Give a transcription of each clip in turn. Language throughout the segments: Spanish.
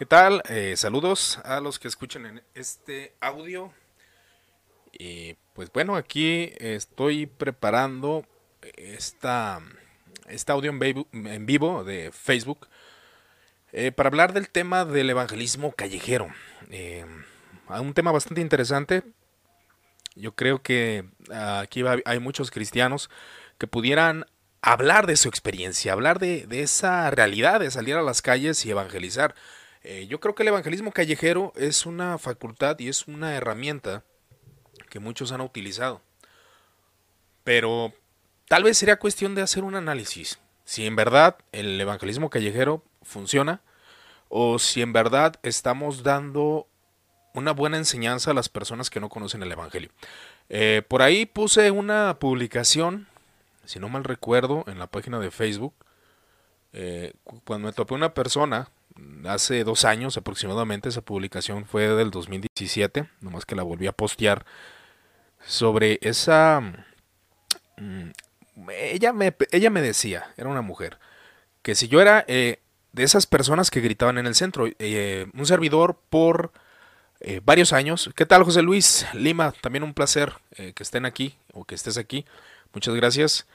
¿Qué tal? Eh, saludos a los que escuchan en este audio. Y pues bueno, aquí estoy preparando esta, este audio en vivo de Facebook eh, para hablar del tema del evangelismo callejero. Eh, un tema bastante interesante. Yo creo que aquí hay muchos cristianos que pudieran hablar de su experiencia, hablar de, esa realidad de salir a las calles y evangelizar. Eh, yo creo que el evangelismo callejero es una facultad y es una herramienta que muchos han utilizado. Pero tal vez sería cuestión de hacer un análisis. Si en verdad el evangelismo callejero funciona o si en verdad estamos dando una buena enseñanza a las personas que no conocen el Evangelio. Eh, por ahí puse una publicación si no mal recuerdo, en la página de Facebook, eh, cuando me topé una persona, hace dos años aproximadamente, esa publicación fue del 2017, nomás que la volví a postear, sobre esa... Mm, ella, me, ella me decía, era una mujer, que si yo era eh, de esas personas que gritaban en el centro, eh, un servidor por... varios años. ¿Qué tal, José Luis Lima? También un placer que estén aquí o que estés aquí. Muchas gracias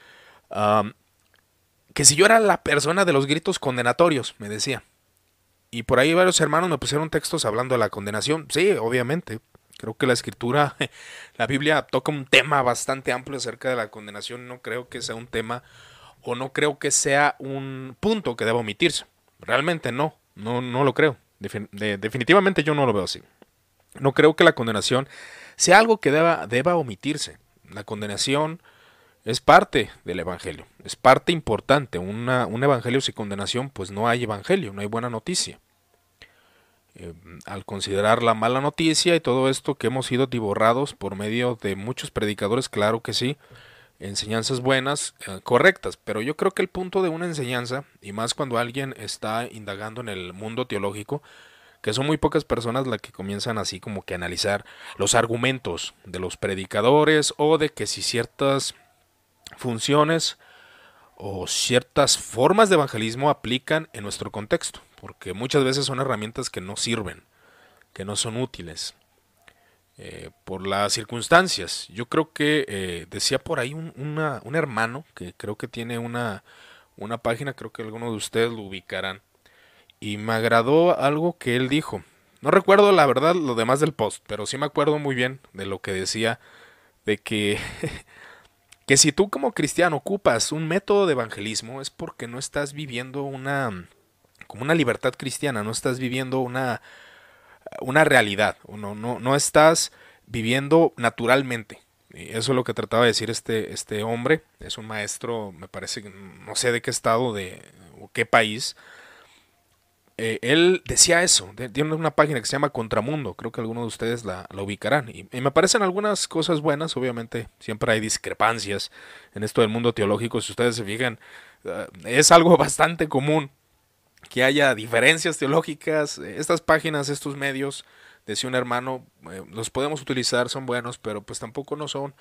que si yo era la persona de los gritos condenatorios, me decía. Y por ahí varios hermanos me pusieron textos hablando de la condenación. Sí, obviamente. Creo que la escritura, la Biblia toca un tema bastante amplio acerca de la condenación. No creo que sea un tema o no creo que sea un punto que deba omitirse. Realmente no, no, no lo creo. definitivamente yo no lo veo así. No creo que la condenación sea algo que deba, deba omitirse. La condenación es parte del Evangelio, es parte importante. Una, un Evangelio sin condenación, pues no hay Evangelio, no hay buena noticia. Eh, al considerar la mala noticia y todo esto que hemos sido divorrados por medio de muchos predicadores, claro que sí, enseñanzas buenas, eh, correctas, pero yo creo que el punto de una enseñanza, y más cuando alguien está indagando en el mundo teológico, que son muy pocas personas las que comienzan así como que a analizar los argumentos de los predicadores o de que si ciertas funciones o ciertas formas de evangelismo aplican en nuestro contexto, porque muchas veces son herramientas que no sirven, que no son útiles. Eh, por las circunstancias. Yo creo que eh, decía por ahí un, un, hermano que creo que tiene una, una página, creo que algunos de ustedes lo ubicarán, y me agradó algo que él dijo. No recuerdo la verdad lo demás del post, pero sí me acuerdo muy bien de lo que decía, de que que si tú como cristiano ocupas un método de evangelismo es porque no estás viviendo una como una libertad cristiana, no estás viviendo una una realidad, no, no, no estás viviendo naturalmente. Y eso es lo que trataba de decir este, este hombre, es un maestro, me parece, no sé de qué estado de, o qué país, eh, él decía eso, tiene una página que se llama Contramundo, creo que algunos de ustedes la, ubicarán. Y, me parecen algunas cosas buenas, obviamente siempre hay discrepancias en esto del mundo teológico, si ustedes se fijan, eh, es algo bastante común que haya diferencias teológicas, estas páginas, estos medios, decía un hermano, eh, los podemos utilizar, son buenos, pero pues tampoco no son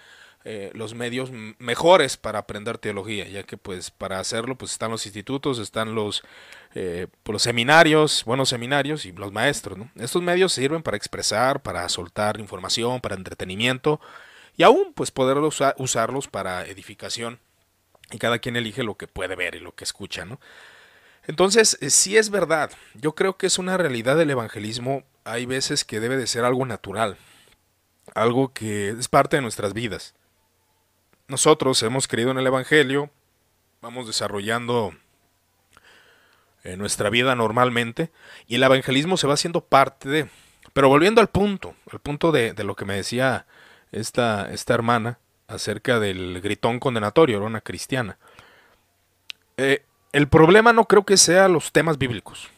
eh, los medios mejores para aprender teología, ya que pues para hacerlo pues están los institutos, están los, eh, pues, los seminarios, buenos seminarios y los maestros. ¿no? Estos medios sirven para expresar, para soltar información, para entretenimiento y aún pues poder usarlos para edificación y cada quien elige lo que puede ver y lo que escucha. ¿no? Entonces, eh, si es verdad, yo creo que es una realidad del evangelismo, hay veces que debe de ser algo natural, algo que es parte de nuestras vidas. Nosotros hemos creído en el Evangelio, vamos desarrollando eh, nuestra vida normalmente y el evangelismo se va haciendo parte de... Pero volviendo al punto, al punto de, lo que me decía esta, esta hermana acerca del gritón condenatorio, era una cristiana. Eh, el problema no creo que sea los temas bíblicos.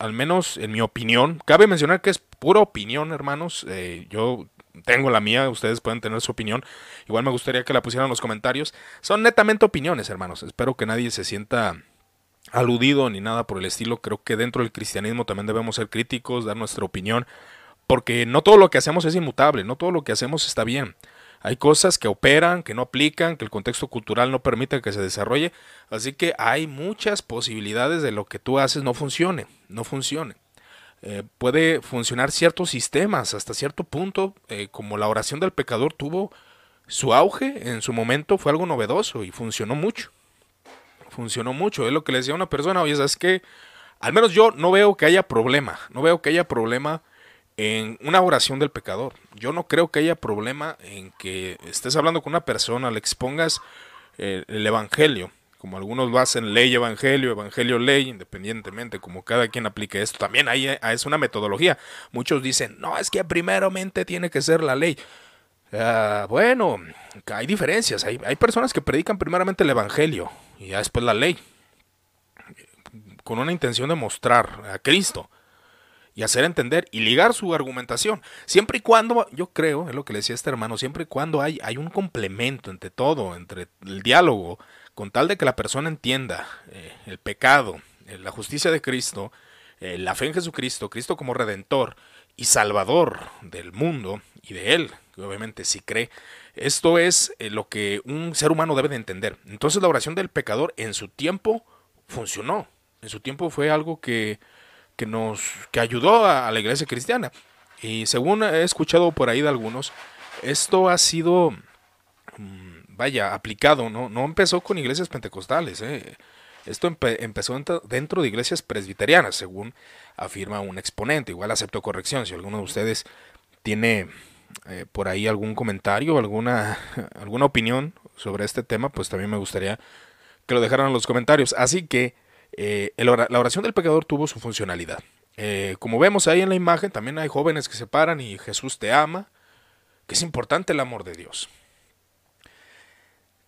al menos en mi opinión, cabe mencionar que es pura opinión, hermanos. Eh, yo tengo la mía, ustedes pueden tener su opinión. Igual me gustaría que la pusieran en los comentarios. Son netamente opiniones, hermanos. Espero que nadie se sienta aludido ni nada por el estilo. Creo que dentro del cristianismo también debemos ser críticos, dar nuestra opinión, porque no todo lo que hacemos es inmutable, no todo lo que hacemos está bien. Hay cosas que operan, que no aplican, que el contexto cultural no permite que se desarrolle, así que hay muchas posibilidades de lo que tú haces no funcione, no funcione. eh, puede funcionar ciertos sistemas hasta cierto punto, eh, como la oración del pecador tuvo su auge en su momento, fue algo novedoso y funcionó mucho. Funcionó mucho, es lo que le decía a una persona, oye, ¿sabes que Al menos yo no veo que haya problema, no veo que haya problema en una oración del pecador. Yo no creo que haya problema en que estés hablando con una persona, le expongas eh, el Evangelio, como algunos lo hacen, ley, Evangelio, Evangelio, ley, independientemente, como cada quien aplique esto. También ahí es una metodología. Muchos dicen, no, es que primeramente tiene que ser la ley. Ah, bueno, hay diferencias. Hay, hay personas que predican primeramente el Evangelio y después la ley, con una intención de mostrar a Cristo y hacer entender y ligar su argumentación. Siempre y cuando, yo creo, es lo que le decía este hermano, siempre y cuando hay, hay un complemento entre todo, entre el diálogo, con tal de que la persona entienda eh, el pecado, eh, la justicia de Cristo, eh, la fe en Jesucristo, Cristo como redentor y salvador del mundo y de él, que obviamente si cree, esto es lo que un ser humano debe de entender. Entonces la oración del pecador en su tiempo funcionó, en su tiempo fue algo que que nos que ayudó a, la iglesia cristiana. Y según he escuchado por ahí de algunos, esto ha sido, mm, vaya, aplicado, ¿no? No empezó con iglesias pentecostales, ¿eh? Esto empezó dentro de iglesias presbiterianas, según afirma un exponente. Igual acepto corrección. Si alguno de ustedes tiene eh, por ahí algún comentario, alguna, alguna opinión sobre este tema, pues también me gustaría que lo dejaran en los comentarios. Así que eh, la oración del pecador tuvo su funcionalidad. Eh, como vemos ahí en la imagen, también hay jóvenes que se paran y Jesús te ama, que es importante el amor de Dios.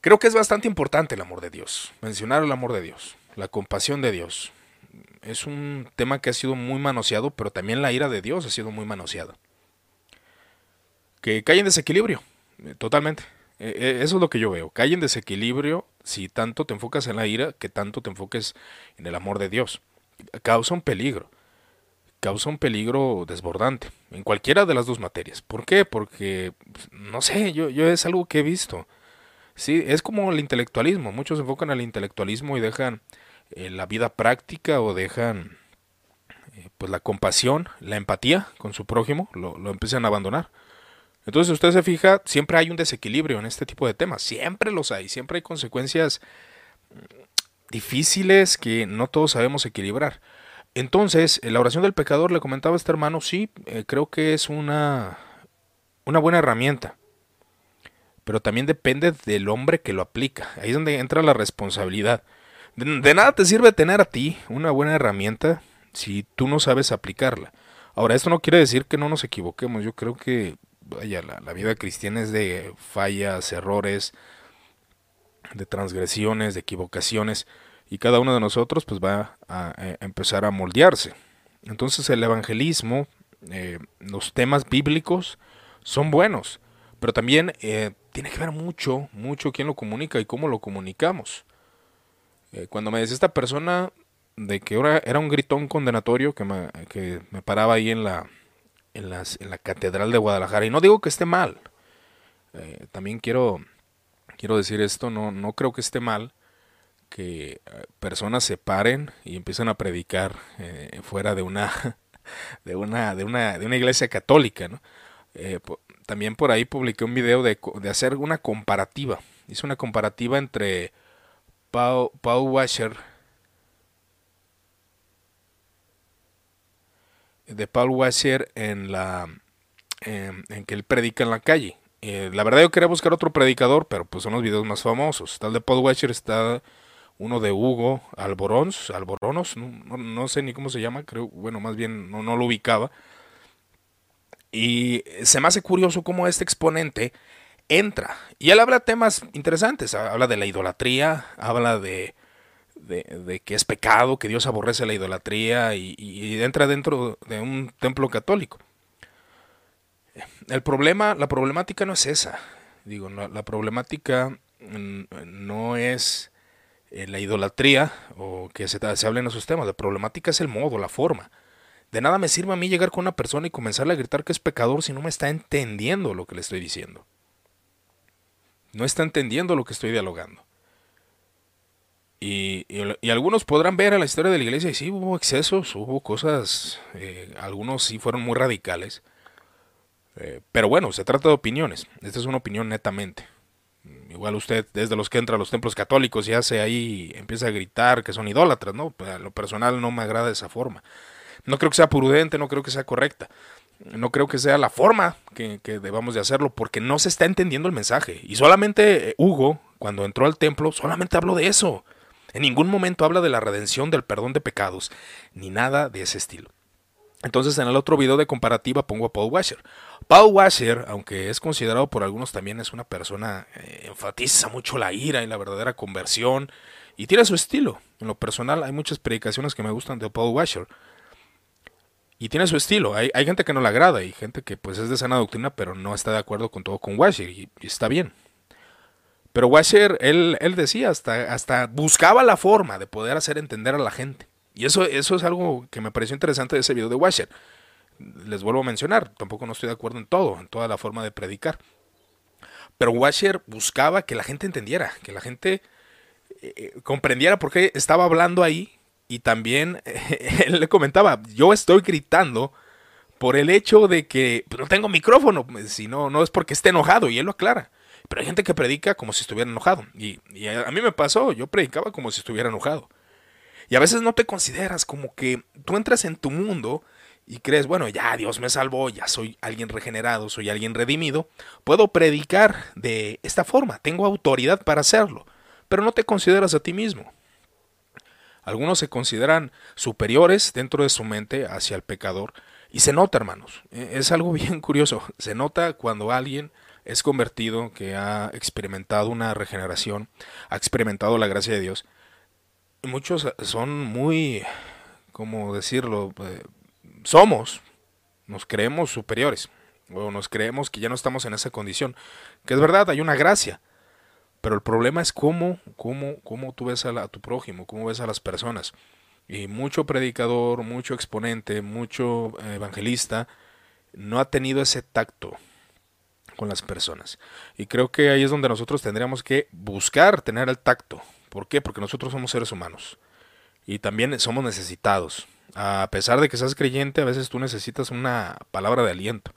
Creo que es bastante importante el amor de Dios, mencionar el amor de Dios, la compasión de Dios. Es un tema que ha sido muy manoseado, pero también la ira de Dios ha sido muy manoseada. Que cae en desequilibrio, eh, totalmente. Eso es lo que yo veo. Cae en desequilibrio si tanto te enfocas en la ira, que tanto te enfoques en el amor de Dios. Causa un peligro, causa un peligro desbordante en cualquiera de las dos materias. ¿Por qué? Porque, pues, no sé, yo, es algo que he visto. Sí, es como el intelectualismo. Muchos se enfocan al intelectualismo y dejan eh, la vida práctica o dejan eh, pues la compasión, la empatía con su prójimo, lo, lo empiezan a abandonar. Entonces, usted se fija, siempre hay un desequilibrio en este tipo de temas, siempre los hay, siempre hay consecuencias difíciles que no todos sabemos equilibrar. Entonces, la oración del pecador, le comentaba a este hermano, sí, eh, creo que es una, una buena herramienta, pero también depende del hombre que lo aplica. Ahí es donde entra la responsabilidad. de nada te sirve tener a ti una buena herramienta si tú no sabes aplicarla. Ahora, esto no quiere decir que no nos equivoquemos. Yo creo que vaya, la, vida cristiana es de fallas, errores, de transgresiones, de equivocaciones, y cada uno de nosotros pues va a, eh, empezar a moldearse. Entonces el evangelismo, eh, los temas bíblicos son buenos, pero también eh, tiene que ver mucho, mucho quién lo comunica y cómo lo comunicamos. cuando me decía esta persona de que ahora era un gritón condenatorio que que me paraba ahí en la, en, la Catedral de Guadalajara. Y no digo que esté mal. Eh, también quiero, quiero decir esto, no, no creo que esté mal que eh, personas se paren y empiecen a predicar eh, fuera de una, de una, de una, de una iglesia católica, también por ahí publiqué un video de, de, hacer una comparativa. Hice una comparativa entre Paul Washer de Paul Washer en la en, que él predica en la calle. Eh, la verdad yo quería buscar otro predicador, pero pues son los videos más famosos. Está el de Paul Washer, está uno de Hugo Alborons, Alboronos, no, sé ni cómo se llama, creo, bueno, más bien no, no lo ubicaba. Y se me hace curioso cómo este exponente entra. Y él habla temas interesantes, habla de la idolatría, habla de de, que es pecado, que Dios aborrece la idolatría y, entra dentro de un templo católico. El problema, la problemática no es esa. Digo, la problemática no es eh, la idolatría o que se, se hablen esos temas. La problemática es el modo, la forma. De nada me sirve a mí llegar con una persona y comenzarle a gritar que es pecador si no me está entendiendo lo que le estoy diciendo. No está entendiendo lo que estoy dialogando. Y, algunos podrán ver a la historia de la iglesia y sí, hubo excesos, hubo cosas, eh, algunos sí fueron muy radicales. Eh, pero bueno, se trata de opiniones. Esta es una opinión netamente. Igual usted, desde los que entra a los templos católicos y hace ahí, empieza a gritar que son idólatras, ¿no? A lo personal no me agrada esa forma. No creo que sea prudente, no creo que sea correcta. No creo que sea la forma que, que debamos de hacerlo porque no se está entendiendo el mensaje. Y solamente eh, Hugo, cuando entró al templo, solamente habló de eso. En ningún momento habla de la redención del perdón de pecados, ni nada de ese estilo. Entonces en el otro video de comparativa pongo a Paul Washer. Paul Washer, aunque es considerado por algunos también es una persona, eh, enfatiza mucho la ira y la verdadera conversión y tiene su estilo. En lo personal hay muchas predicaciones que me gustan de Paul Washer. Y tiene su estilo. Hay, gente que no le agrada y gente que pues es de sana doctrina pero no está de acuerdo con todo con Washer y está bien. Pero Washer, él, él decía, hasta, hasta buscaba la forma de poder hacer entender a la gente. Y eso, eso es algo que me pareció interesante de ese video de Washer. Les vuelvo a mencionar, tampoco no estoy de acuerdo en todo, en toda la forma de predicar. Pero Washer buscaba que la gente entendiera, que la gente eh, eh, comprendiera por qué estaba hablando ahí. Y también él le comentaba, yo estoy gritando por el hecho de que pues, no tengo micrófono, si no, no es porque esté enojado, y él lo aclara. Pero hay gente que predica como si estuviera enojado. Y, a, mí me pasó, yo predicaba como si estuviera enojado. Y a veces no te consideras como que tú entras en tu mundo y crees, bueno, ya Dios me salvó, ya soy alguien regenerado, soy alguien redimido, puedo predicar de esta forma, tengo autoridad para hacerlo, pero no te consideras a ti mismo. Algunos se consideran superiores dentro de su mente hacia el pecador y se nota, hermanos, e, es algo bien curioso, se nota cuando alguien es convertido, que ha experimentado una regeneración, ha experimentado la gracia de Dios. Muchos son muy, ¿cómo decirlo? Eh, somos, nos creemos superiores, o nos creemos que ya no estamos en esa condición. Que es verdad, hay una gracia. Pero el problema es cómo, cómo, cómo tú ves a, a tu prójimo, cómo ves a las personas. Y mucho predicador, mucho exponente, mucho evangelista no ha tenido ese tacto con las personas. Y creo que ahí es donde nosotros tendríamos que buscar tener el tacto. ¿Por qué? Porque nosotros somos seres humanos. Y también somos necesitados. A pesar de que seas creyente, a veces tú necesitas una palabra de aliento.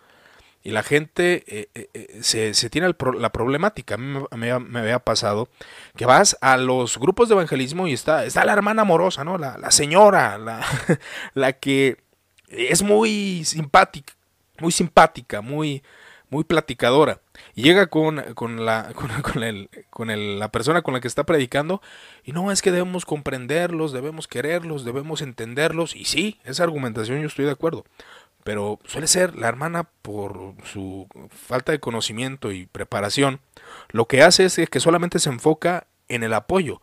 Y la gente eh, eh, eh, se, tiene la problemática. A mí me, había pasado que vas a los grupos de evangelismo y está, está la hermana amorosa, ¿no? La, la señora, la, la que es muy simpática, muy simpática, muy, muy platicadora. Llega con, con, la, con, el, con el, la persona con la que está predicando y no, es que debemos comprenderlos, debemos quererlos, debemos entenderlos. Y sí, esa argumentación yo estoy de acuerdo. Pero suele ser la hermana por su falta de conocimiento y preparación, lo que hace es que solamente se enfoca en el apoyo,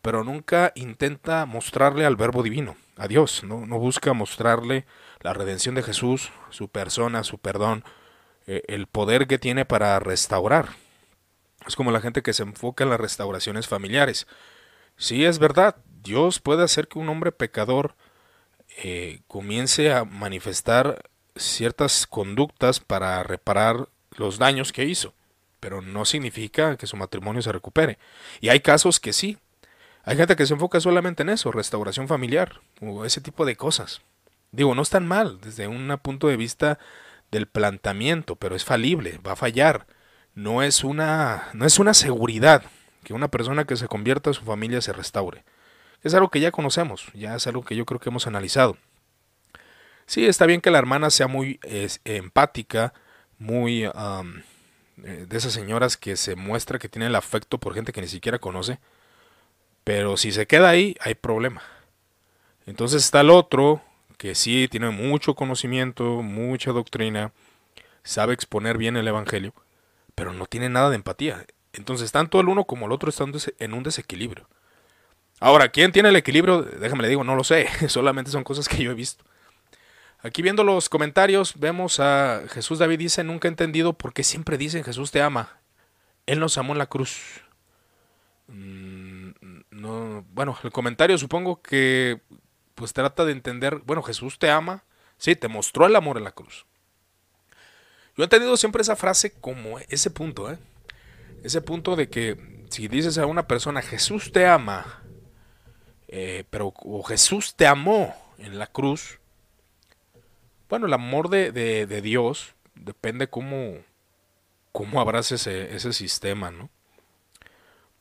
pero nunca intenta mostrarle al verbo divino, a Dios, no, no busca mostrarle la redención de Jesús, su persona, su perdón, eh, el poder que tiene para restaurar. Es como la gente que se enfoca en las restauraciones familiares. Sí, es verdad, Dios puede hacer que un hombre pecador eh, comience a manifestar ciertas conductas para reparar los daños que hizo, pero no significa que su matrimonio se recupere. Y hay casos que sí. Hay gente que se enfoca solamente en eso, restauración familiar o ese tipo de cosas. Digo, no están mal desde un punto de vista del planteamiento, pero es falible, va a fallar. No es una, no es una seguridad que una persona que se convierta a su familia se restaure. Es algo que ya conocemos, ya es algo que yo creo que hemos analizado. Sí, está bien que la hermana sea muy empática, muy eh, de esas señoras que se muestra que tiene el afecto por gente que ni siquiera conoce, pero si se queda ahí, hay problema. Entonces está el otro, que sí tiene mucho conocimiento, mucha doctrina, sabe exponer bien el Evangelio, pero no tiene nada de empatía. Entonces, tanto el uno como el otro están en un desequilibrio. Ahora, ¿quién tiene el equilibrio? Déjame le digo, no lo sé, solamente son cosas que yo he visto. Aquí viendo los comentarios, vemos a Jesús David dice, nunca he entendido por qué siempre dicen Jesús te ama. Él nos amó en la cruz. Mm, no, bueno, el comentario supongo que pues trata de entender, bueno, Jesús te ama, sí, te mostró el amor en la cruz. Yo he entendido siempre esa frase como ese punto, ¿eh? Ese punto de que si dices a una persona, Jesús te ama, Eh, pero Jesús te amó en la cruz. Bueno, el amor de, de, Dios depende cómo, cómo abraces ese, ese sistema, ¿no?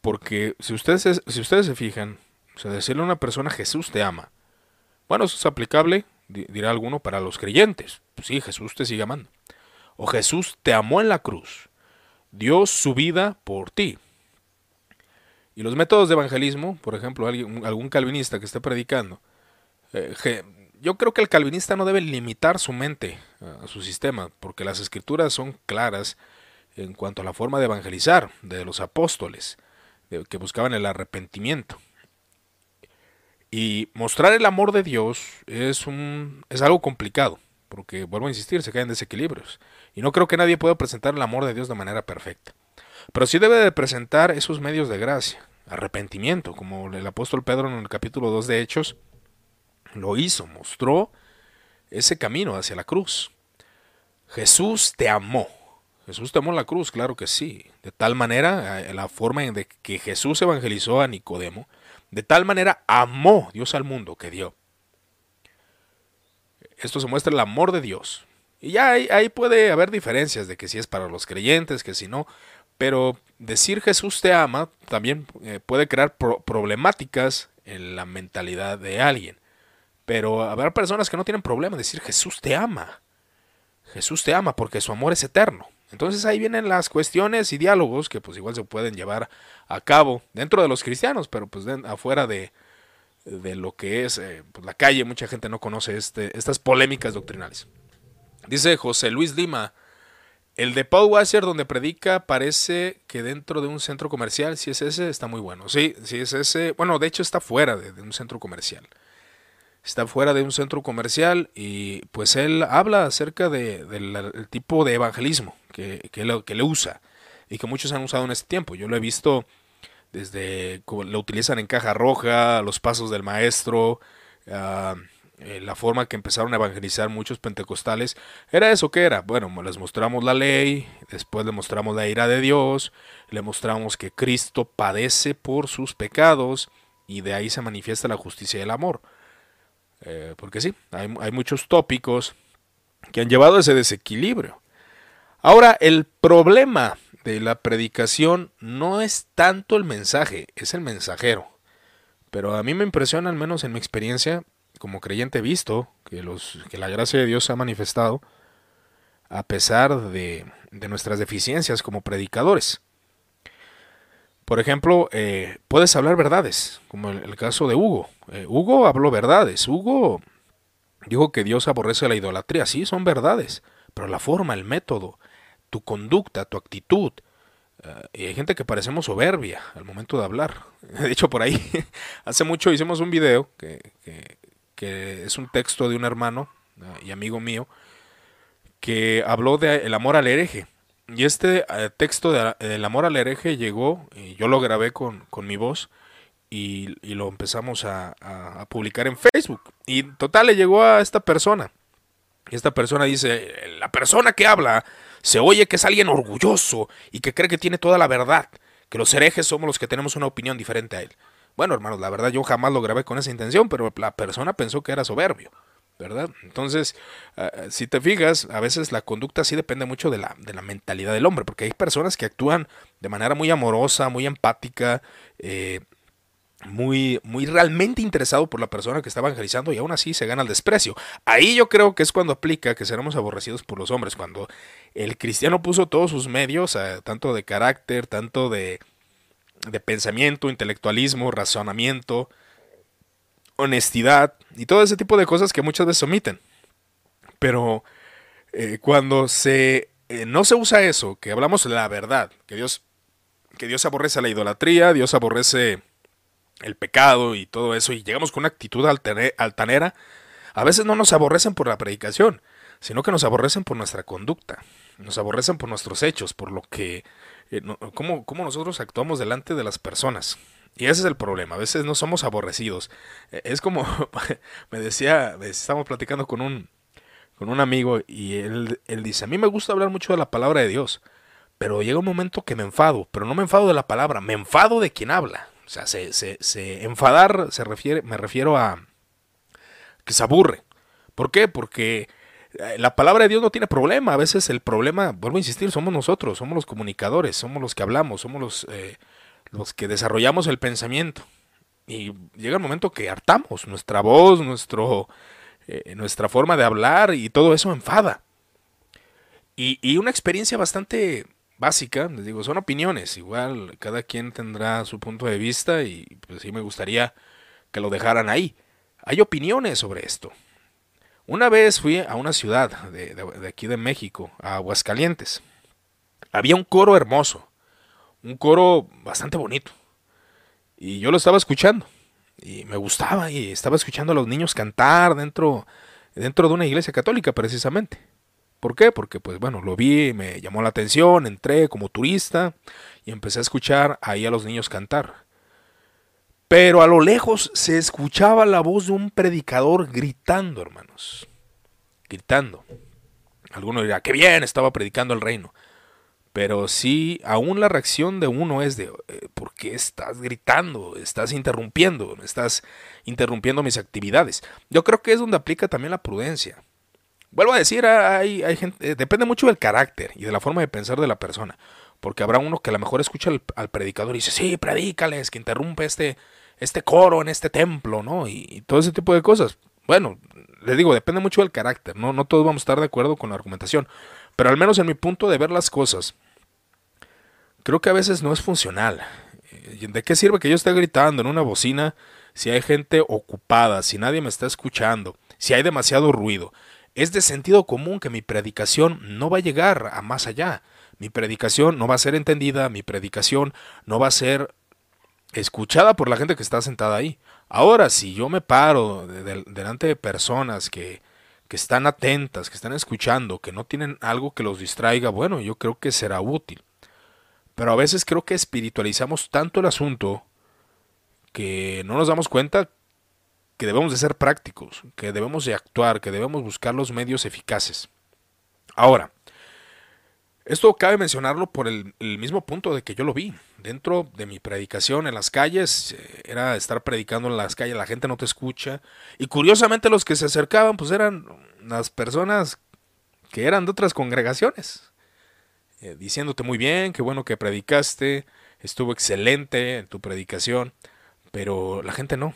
Porque si ustedes, si ustedes se fijan, o sea, decirle a una persona Jesús te ama, bueno, eso es aplicable, dirá alguno, para los creyentes. Pues sí, Jesús te sigue amando. O Jesús te amó en la cruz, dio su vida por ti. Y los métodos de evangelismo, por ejemplo, algún calvinista que esté predicando, eh, yo creo que el calvinista no debe limitar su mente a su sistema, porque las escrituras son claras en cuanto a la forma de evangelizar de los apóstoles, que buscaban el arrepentimiento. Y mostrar el amor de Dios es, un, es algo complicado, porque vuelvo a insistir, se caen desequilibrios. Y no creo que nadie pueda presentar el amor de Dios de manera perfecta. Pero sí debe de presentar esos medios de gracia, arrepentimiento, como el apóstol Pedro en el capítulo 2 de Hechos lo hizo, mostró ese camino hacia la cruz. Jesús te amó. Jesús te amó la cruz, claro que sí. De tal manera, eh, la forma en que Jesús evangelizó a Nicodemo, de tal manera amó Dios al mundo que dio. Esto se muestra el amor de Dios. Y ya ahí, puede haber diferencias de que si es para los creyentes, que si no. Pero decir Jesús te ama también eh, puede crear problemáticas en la mentalidad de alguien. Pero habrá personas que no tienen problema en decir Jesús te ama. Jesús te ama porque su amor es eterno. Entonces ahí vienen las cuestiones y diálogos que pues igual se pueden llevar a cabo dentro de los cristianos, pero pues afuera de, de, lo que es eh, pues, la calle, mucha gente no conoce este, estas polémicas doctrinales. Dice José Luis Lima, el de Paul Wasser donde predica parece que dentro de un centro comercial, si es ese, está muy bueno. Sí, si es ese, bueno, de hecho está fuera de un centro comercial está fuera de un centro comercial y pues él habla acerca del tipo de evangelismo que, que, le, usa y que muchos han usado en este tiempo. Yo lo he visto desde lo utilizan en caja roja, los pasos del maestro, eh, la forma que empezaron a evangelizar muchos pentecostales. ¿Era eso que era? Bueno, les mostramos la ley, después le mostramos la ira de Dios, le mostramos que Cristo padece por sus pecados y de ahí se manifiesta la justicia y el amor. Eh, porque sí, hay, muchos tópicos que han llevado a ese desequilibrio. Ahora, el problema de la predicación no es tanto el mensaje, es el mensajero. Pero a mí me impresiona, al menos en mi experiencia, como creyente visto, que, los, que la gracia de Dios se ha manifestado, a pesar de, de nuestras deficiencias como predicadores. Por ejemplo, eh, puedes hablar verdades, como el, el caso de Hugo. Eh, Hugo habló verdades. Hugo dijo que Dios aborrece la idolatría. Sí, son verdades. Pero la forma, el método, tu conducta, tu actitud. Eh, y hay gente que parecemos soberbia al momento de hablar. De hecho, por ahí, hace mucho hicimos un video que, que, que es un texto de un hermano y amigo mío que habló del amor al hereje. Y este eh, texto del amor al hereje llegó, y yo lo grabé con, con mi voz y, y lo empezamos a, a, publicar en Facebook. Y total le llegó a esta persona. Y esta persona dice, la persona que habla se oye que es alguien orgulloso y que cree que tiene toda la verdad, que los herejes somos los que tenemos una opinión diferente a él. Bueno, hermanos, la verdad yo jamás lo grabé con esa intención, pero la persona pensó que era soberbio. ¿Verdad? Entonces, ah, ah, si te fijas, a veces la conducta sí depende mucho de la, de la mentalidad del hombre, porque hay personas que actúan de manera muy amorosa, muy empática, eh, muy, muy realmente interesado por la persona que está evangelizando y aún así se gana el desprecio. Ahí yo creo que es cuando aplica que seremos aborrecidos por los hombres, cuando el cristiano puso todos sus medios, ah, tanto de carácter, tanto de, de pensamiento, intelectualismo, razonamiento, honestidad y todo ese tipo de cosas que muchas veces omiten. Pero eh, cuando se eh, no se usa eso, que hablamos la verdad, que Dios que Dios aborrece la idolatría, Dios aborrece el pecado y todo eso y llegamos con una actitud altanera, a veces no nos aborrecen por la predicación, sino que nos aborrecen por nuestra conducta, nos aborrecen por nuestros hechos, por lo que eh, cómo, cómo nosotros actuamos delante de las personas. Y ese es el problema, a veces no somos aborrecidos. E, es como me decía, estábamos platicando con un, con un amigo y él, él dice, a mí me gusta hablar mucho de la palabra de Dios, pero llega un momento que me enfado, pero no me enfado de la palabra, me enfado de quien habla. O sea, se, se, enfadar se refiere, me refiero a que se aburre. ¿Por qué? Porque eh, la palabra de Dios no tiene problema. A veces el problema, vuelvo a insistir, somos nosotros, somos los comunicadores, somos los que hablamos, somos los, eh, los que desarrollamos el pensamiento. Y llega el momento que hartamos nuestra voz, nuestro, eh, nuestra forma de hablar y todo eso enfada. Y, y, una experiencia bastante básica, les digo, son opiniones, igual cada quien tendrá su punto de vista y pues sí me gustaría que lo dejaran ahí. Hay opiniones sobre esto. Una vez fui a una ciudad de, de, aquí de México, a Aguascalientes. Había un coro hermoso, un coro bastante bonito. Y yo lo estaba escuchando. Y me gustaba y estaba escuchando a los niños cantar dentro, dentro de una iglesia católica precisamente. ¿Por qué? Porque pues bueno, lo vi, me llamó la atención, entré como turista y empecé a escuchar ahí a los niños cantar. Pero a lo lejos se escuchaba la voz de un predicador gritando, hermanos. Gritando. Alguno dirá, qué bien, estaba predicando el reino. Pero sí, aún la reacción de uno es de, eh, ¿por qué estás gritando? Estás interrumpiendo, estás interrumpiendo mis actividades. Yo creo que es donde aplica también la prudencia. Vuelvo a decir, hay, gente, eh, depende mucho del carácter y de la forma de pensar de la persona. Porque habrá uno que a lo mejor escucha al, predicador y dice, sí, predícales, que interrumpe este, este coro en este templo, ¿no? Y, todo ese tipo de cosas. Bueno, les digo, depende mucho del carácter, ¿no? No todos vamos a estar de acuerdo con la argumentación. Pero al menos en mi punto de ver las cosas, creo que a veces no es funcional. Eh, ¿De qué sirve que yo esté gritando en una bocina si hay gente ocupada, si nadie me está escuchando, si hay demasiado ruido? Es de sentido común que mi predicación no va a llegar a más allá. Mi predicación no va a ser entendida, mi predicación no va a ser escuchada por la gente que está sentada ahí. Ahora, si yo me paro delante de personas que, que están atentas, que están escuchando, que no tienen algo que los distraiga, bueno, yo creo que será útil. Pero a veces creo que espiritualizamos tanto el asunto que no nos damos cuenta que debemos de ser prácticos, que debemos de actuar, que debemos buscar los medios eficaces. Ahora, esto cabe mencionarlo por el, mismo punto de que yo lo vi. Dentro de mi predicación en las calles, eh, era estar predicando en las calles, la gente no te escucha. Y curiosamente los que se acercaban, pues eran las personas que eran de otras congregaciones. Eh, diciéndote muy bien, qué bueno que predicaste, estuvo excelente en tu predicación, pero la gente no.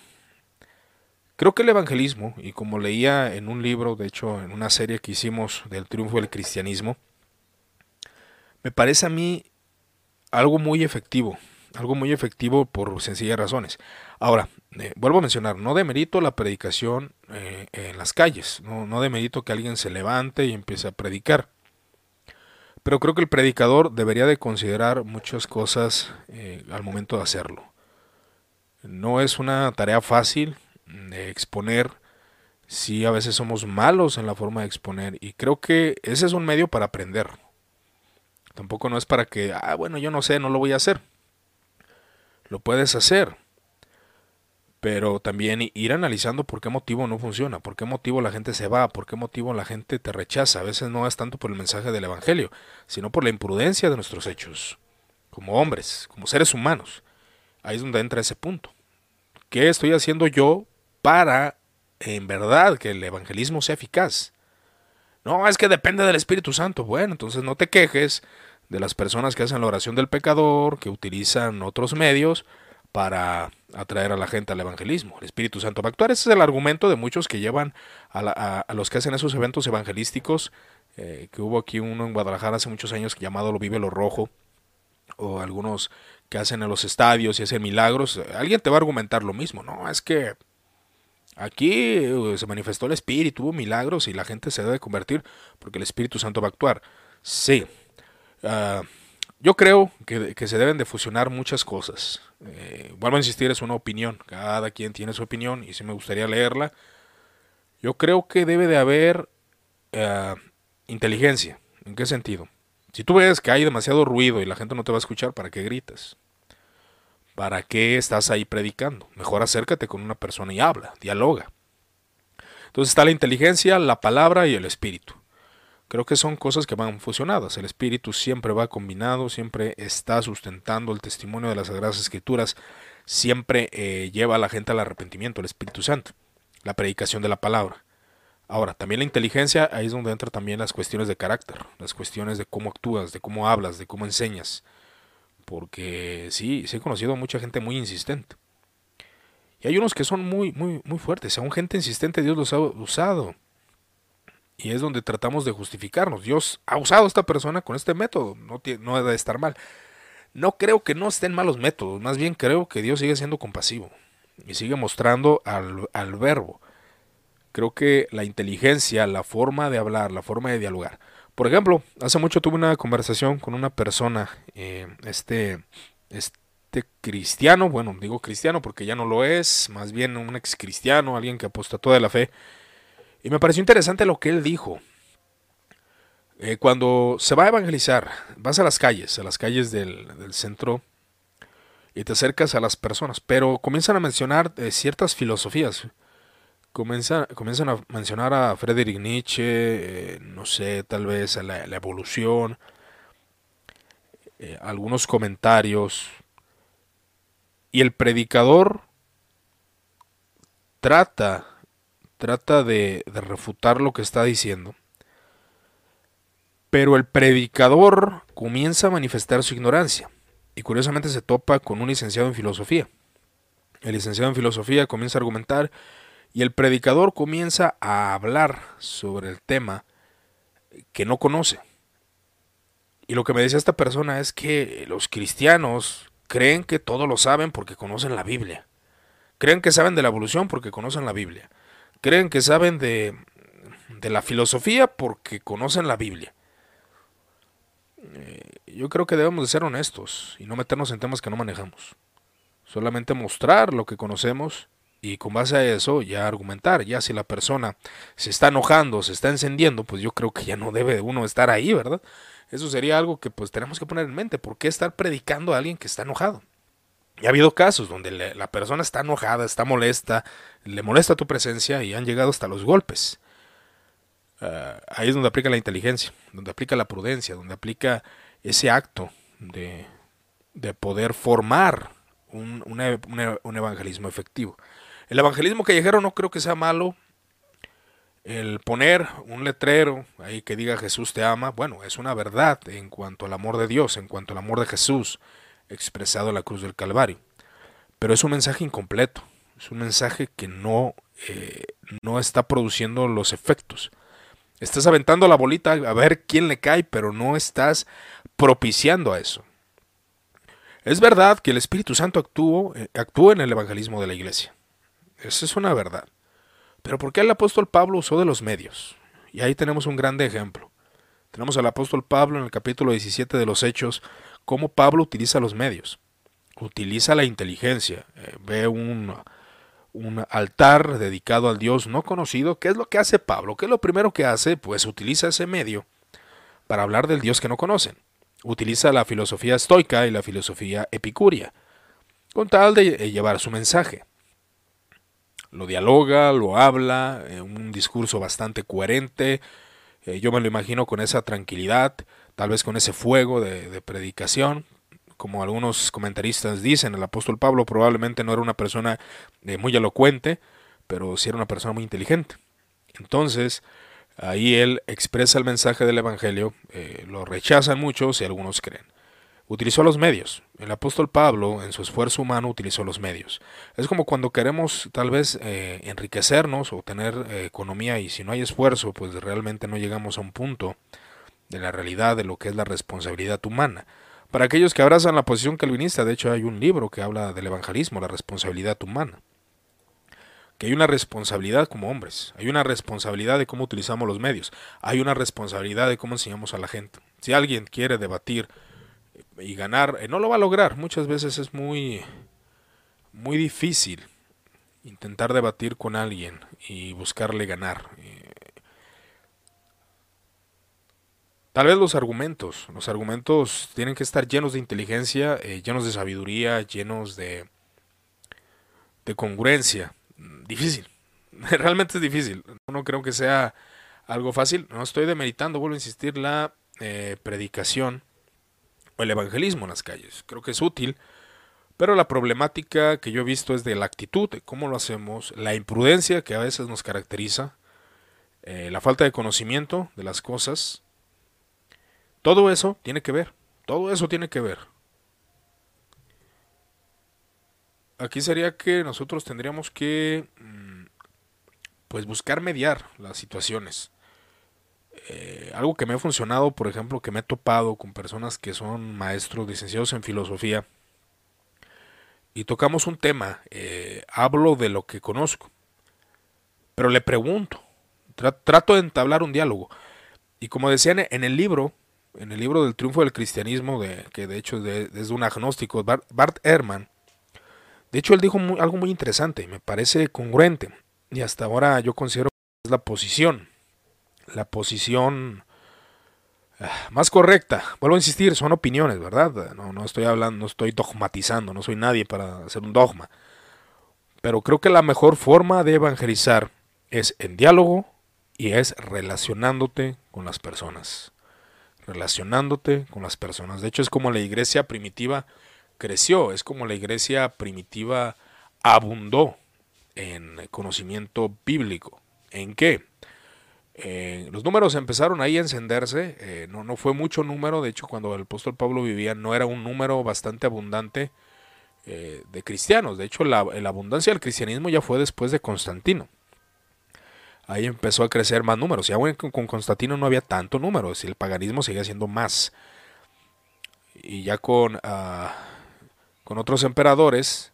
Creo que el evangelismo, y como leía en un libro, de hecho en una serie que hicimos del triunfo del cristianismo, me parece a mí algo muy efectivo, algo muy efectivo por sencillas razones. Ahora, eh, vuelvo a mencionar, no demerito la predicación eh, en las calles, no, no demerito que alguien se levante y empiece a predicar. Pero creo que el predicador debería de considerar muchas cosas eh, al momento de hacerlo. No es una tarea fácil de exponer si a veces somos malos en la forma de exponer y creo que ese es un medio para aprender. Tampoco no es para que, ah, bueno, yo no sé, no lo voy a hacer. Lo puedes hacer. Pero también ir analizando por qué motivo no funciona, por qué motivo la gente se va, por qué motivo la gente te rechaza. A veces no es tanto por el mensaje del Evangelio, sino por la imprudencia de nuestros hechos, como hombres, como seres humanos. Ahí es donde entra ese punto. ¿Qué estoy haciendo yo para, en verdad, que el evangelismo sea eficaz? No, es que depende del Espíritu Santo. Bueno, entonces no te quejes de las personas que hacen la oración del pecador, que utilizan otros medios para atraer a la gente al evangelismo. El Espíritu Santo va a actuar. Ese es el argumento de muchos que llevan a, los que hacen esos eventos evangelísticos, eh, que hubo aquí uno en Guadalajara hace muchos años llamado Lo Vive Lo Rojo, o algunos que hacen en los estadios y hacen milagros. Alguien te va a argumentar lo mismo, ¿no? Es que aquí eh, se manifestó el Espíritu, hubo milagros y la gente se debe convertir porque el Espíritu Santo va a actuar. Sí, Ah, yo creo que, se deben de fusionar muchas cosas. Eh, vuelvo a insistir, es una opinión. Cada quien tiene su opinión y si me gustaría leerla. Yo creo que debe de haber ah, inteligencia. ¿En qué sentido? Si tú ves que hay demasiado ruido y la gente no te va a escuchar, ¿para qué gritas? ¿Para qué estás ahí predicando? Mejor acércate con una persona y habla, dialoga. Entonces está la inteligencia, la palabra y el espíritu. Creo que son cosas que van fusionadas. El espíritu siempre va combinado, siempre está sustentando el testimonio de las Sagradas Escrituras, siempre eh, lleva a la gente al arrepentimiento, el Espíritu Santo, la predicación de la palabra. Ahora, también la inteligencia, ahí es donde entran también las cuestiones de carácter, las cuestiones de cómo actúas, de cómo hablas, de cómo enseñas. Porque sí, sí he conocido a mucha gente muy insistente. Y hay unos que son muy, muy, muy fuertes. Aún gente insistente Dios los ha usado. Y es donde tratamos de justificarnos. Dios ha usado a esta persona con este método. No, no debe estar mal. No creo que no estén malos métodos. Más bien creo que Dios sigue siendo compasivo. Y sigue mostrando al, al verbo. Creo que la inteligencia, la forma de hablar, la forma de dialogar. Por ejemplo, hace mucho tuve una conversación con una persona, eh, este, este cristiano, bueno, digo cristiano porque ya no lo es, más bien un ex cristiano, alguien que apostató de la fe, y me pareció interesante lo que él dijo. Eh, cuando se va a evangelizar, vas a las calles, a las calles del, centro, y te acercas a las personas, pero comienzan a mencionar eh, ciertas filosofías. Comienzan, comienzan a mencionar a Friedrich Nietzsche, eh, no sé, tal vez a la, evolución, algunos comentarios, y el predicador trata trata de, refutar lo que está diciendo. Pero el predicador comienza a manifestar su ignorancia y curiosamente se topa con un licenciado en filosofía. El licenciado en filosofía comienza a argumentar y el predicador comienza a hablar sobre el tema que no conoce. Y lo que me decía esta persona es que los cristianos creen que todo lo saben porque conocen la Biblia. Creen que saben de la evolución porque conocen la Biblia creen que saben de, de la filosofía porque conocen la Biblia. Eh, yo creo que debemos de ser honestos y no meternos en temas que no manejamos. Solamente mostrar lo que conocemos y con base a eso ya argumentar. Ya si la persona se está enojando, se está encendiendo, pues yo creo que ya no debe uno estar ahí, ¿verdad? Eso sería algo que pues tenemos que poner en mente. ¿Por qué estar predicando a alguien que está enojado? Y ha habido casos donde la persona está enojada, está molesta, le molesta tu presencia y han llegado hasta los golpes. Ah, ahí es donde aplica la inteligencia, donde aplica la prudencia, donde aplica ese acto de, poder formar un, un, evangelismo efectivo. El evangelismo callejero no creo que sea malo. El poner un letrero ahí que diga Jesús te ama, bueno, es una verdad en cuanto al amor de Dios, en cuanto al amor de Jesús expresado la cruz del Calvario. Pero es un mensaje incompleto, es un mensaje que no, eh, no está produciendo los efectos. Estás aventando la bolita a ver quién le cae, pero no estás propiciando a eso. Es verdad que el Espíritu Santo actuó, eh, actúa en el evangelismo de la iglesia. Esa es una verdad. Pero ¿por qué el apóstol Pablo usó de los medios? Y ahí tenemos un grande ejemplo. Tenemos al apóstol Pablo en el capítulo 17 de los Hechos, cómo Pablo utiliza los medios, utiliza la inteligencia, eh, ve un, altar dedicado al Dios no conocido. ¿Qué es lo que hace Pablo? ¿Qué es lo primero que hace? Pues utiliza ese medio para hablar del Dios que no conocen. Utiliza la filosofía estoica y la filosofía epicuria, con tal de eh, llevar su mensaje. Lo dialoga, lo habla, en un discurso bastante coherente. Eh, yo me lo imagino con esa tranquilidad, tal vez con ese fuego de, predicación, como algunos comentaristas dicen, el apóstol Pablo probablemente no era una persona eh, muy elocuente, pero sí era una persona muy inteligente. Entonces, ahí él expresa el mensaje del Evangelio, eh, lo rechazan muchos y algunos creen. Utilizó los medios. El apóstol Pablo, en su esfuerzo humano, utilizó los medios. Es como cuando queremos tal vez eh, enriquecernos o tener economía y si no hay esfuerzo, pues realmente no llegamos a un punto de la realidad de lo que es la responsabilidad humana. Para aquellos que abrazan la posición calvinista, de hecho hay un libro que habla del evangelismo, la responsabilidad humana. Que hay una responsabilidad como hombres, hay una responsabilidad de cómo utilizamos los medios, hay una responsabilidad de cómo enseñamos a la gente. Si alguien quiere debatir y ganar, eh, no lo va a lograr. Muchas veces es muy, muy difícil intentar debatir con alguien y buscarle ganar. Eh, Tal vez los argumentos, los argumentos tienen que estar llenos de inteligencia, eh, llenos de sabiduría, llenos de, de congruencia. Difícil, realmente es difícil. No creo que sea algo fácil. No estoy demeritando, vuelvo a insistir, la eh, predicación o el evangelismo en las calles. Creo que es útil, Pero la problemática que yo he visto es de la actitud, de cómo lo hacemos, la imprudencia que a veces nos caracteriza, eh, la falta de conocimiento de las cosas. Todo eso tiene que ver, todo eso tiene que ver. Aquí sería que nosotros tendríamos que mm, pues buscar mediar las situaciones. Eh, algo que me ha funcionado, por ejemplo, que me he topado con personas que son maestros, licenciados en filosofía, y tocamos un tema, eh, hablo de lo que conozco, pero le pregunto, trato de entablar un diálogo. Y como decían en el libro, en el libro del triunfo del cristianismo, de, que de hecho es de, un agnóstico, Bart, Bart Ehrman, de hecho él dijo algo muy interesante, me parece congruente, y hasta ahora yo considero que es la posición, la posición ah, más correcta. Vuelvo a insistir, son opiniones, ¿verdad? No, no estoy hablando, no estoy dogmatizando, no soy nadie para hacer un dogma. Pero creo que la mejor forma de evangelizar es en diálogo y es relacionándote con las personas. Relacionándote con las personas. De hecho, es como la iglesia primitiva creció, es como la iglesia primitiva abundó en conocimiento bíblico. ¿En qué? Eh, los números empezaron ahí a encenderse, eh, no, no fue mucho número, de hecho cuando el apóstol Pablo vivía no era un número bastante abundante eh, de cristianos, de hecho la, abundancia del cristianismo ya fue después de Constantino. Ahí empezó a crecer más números, ya con, con Constantino no había tanto número, el paganismo seguía siendo más. Y ya con, ah, con otros emperadores,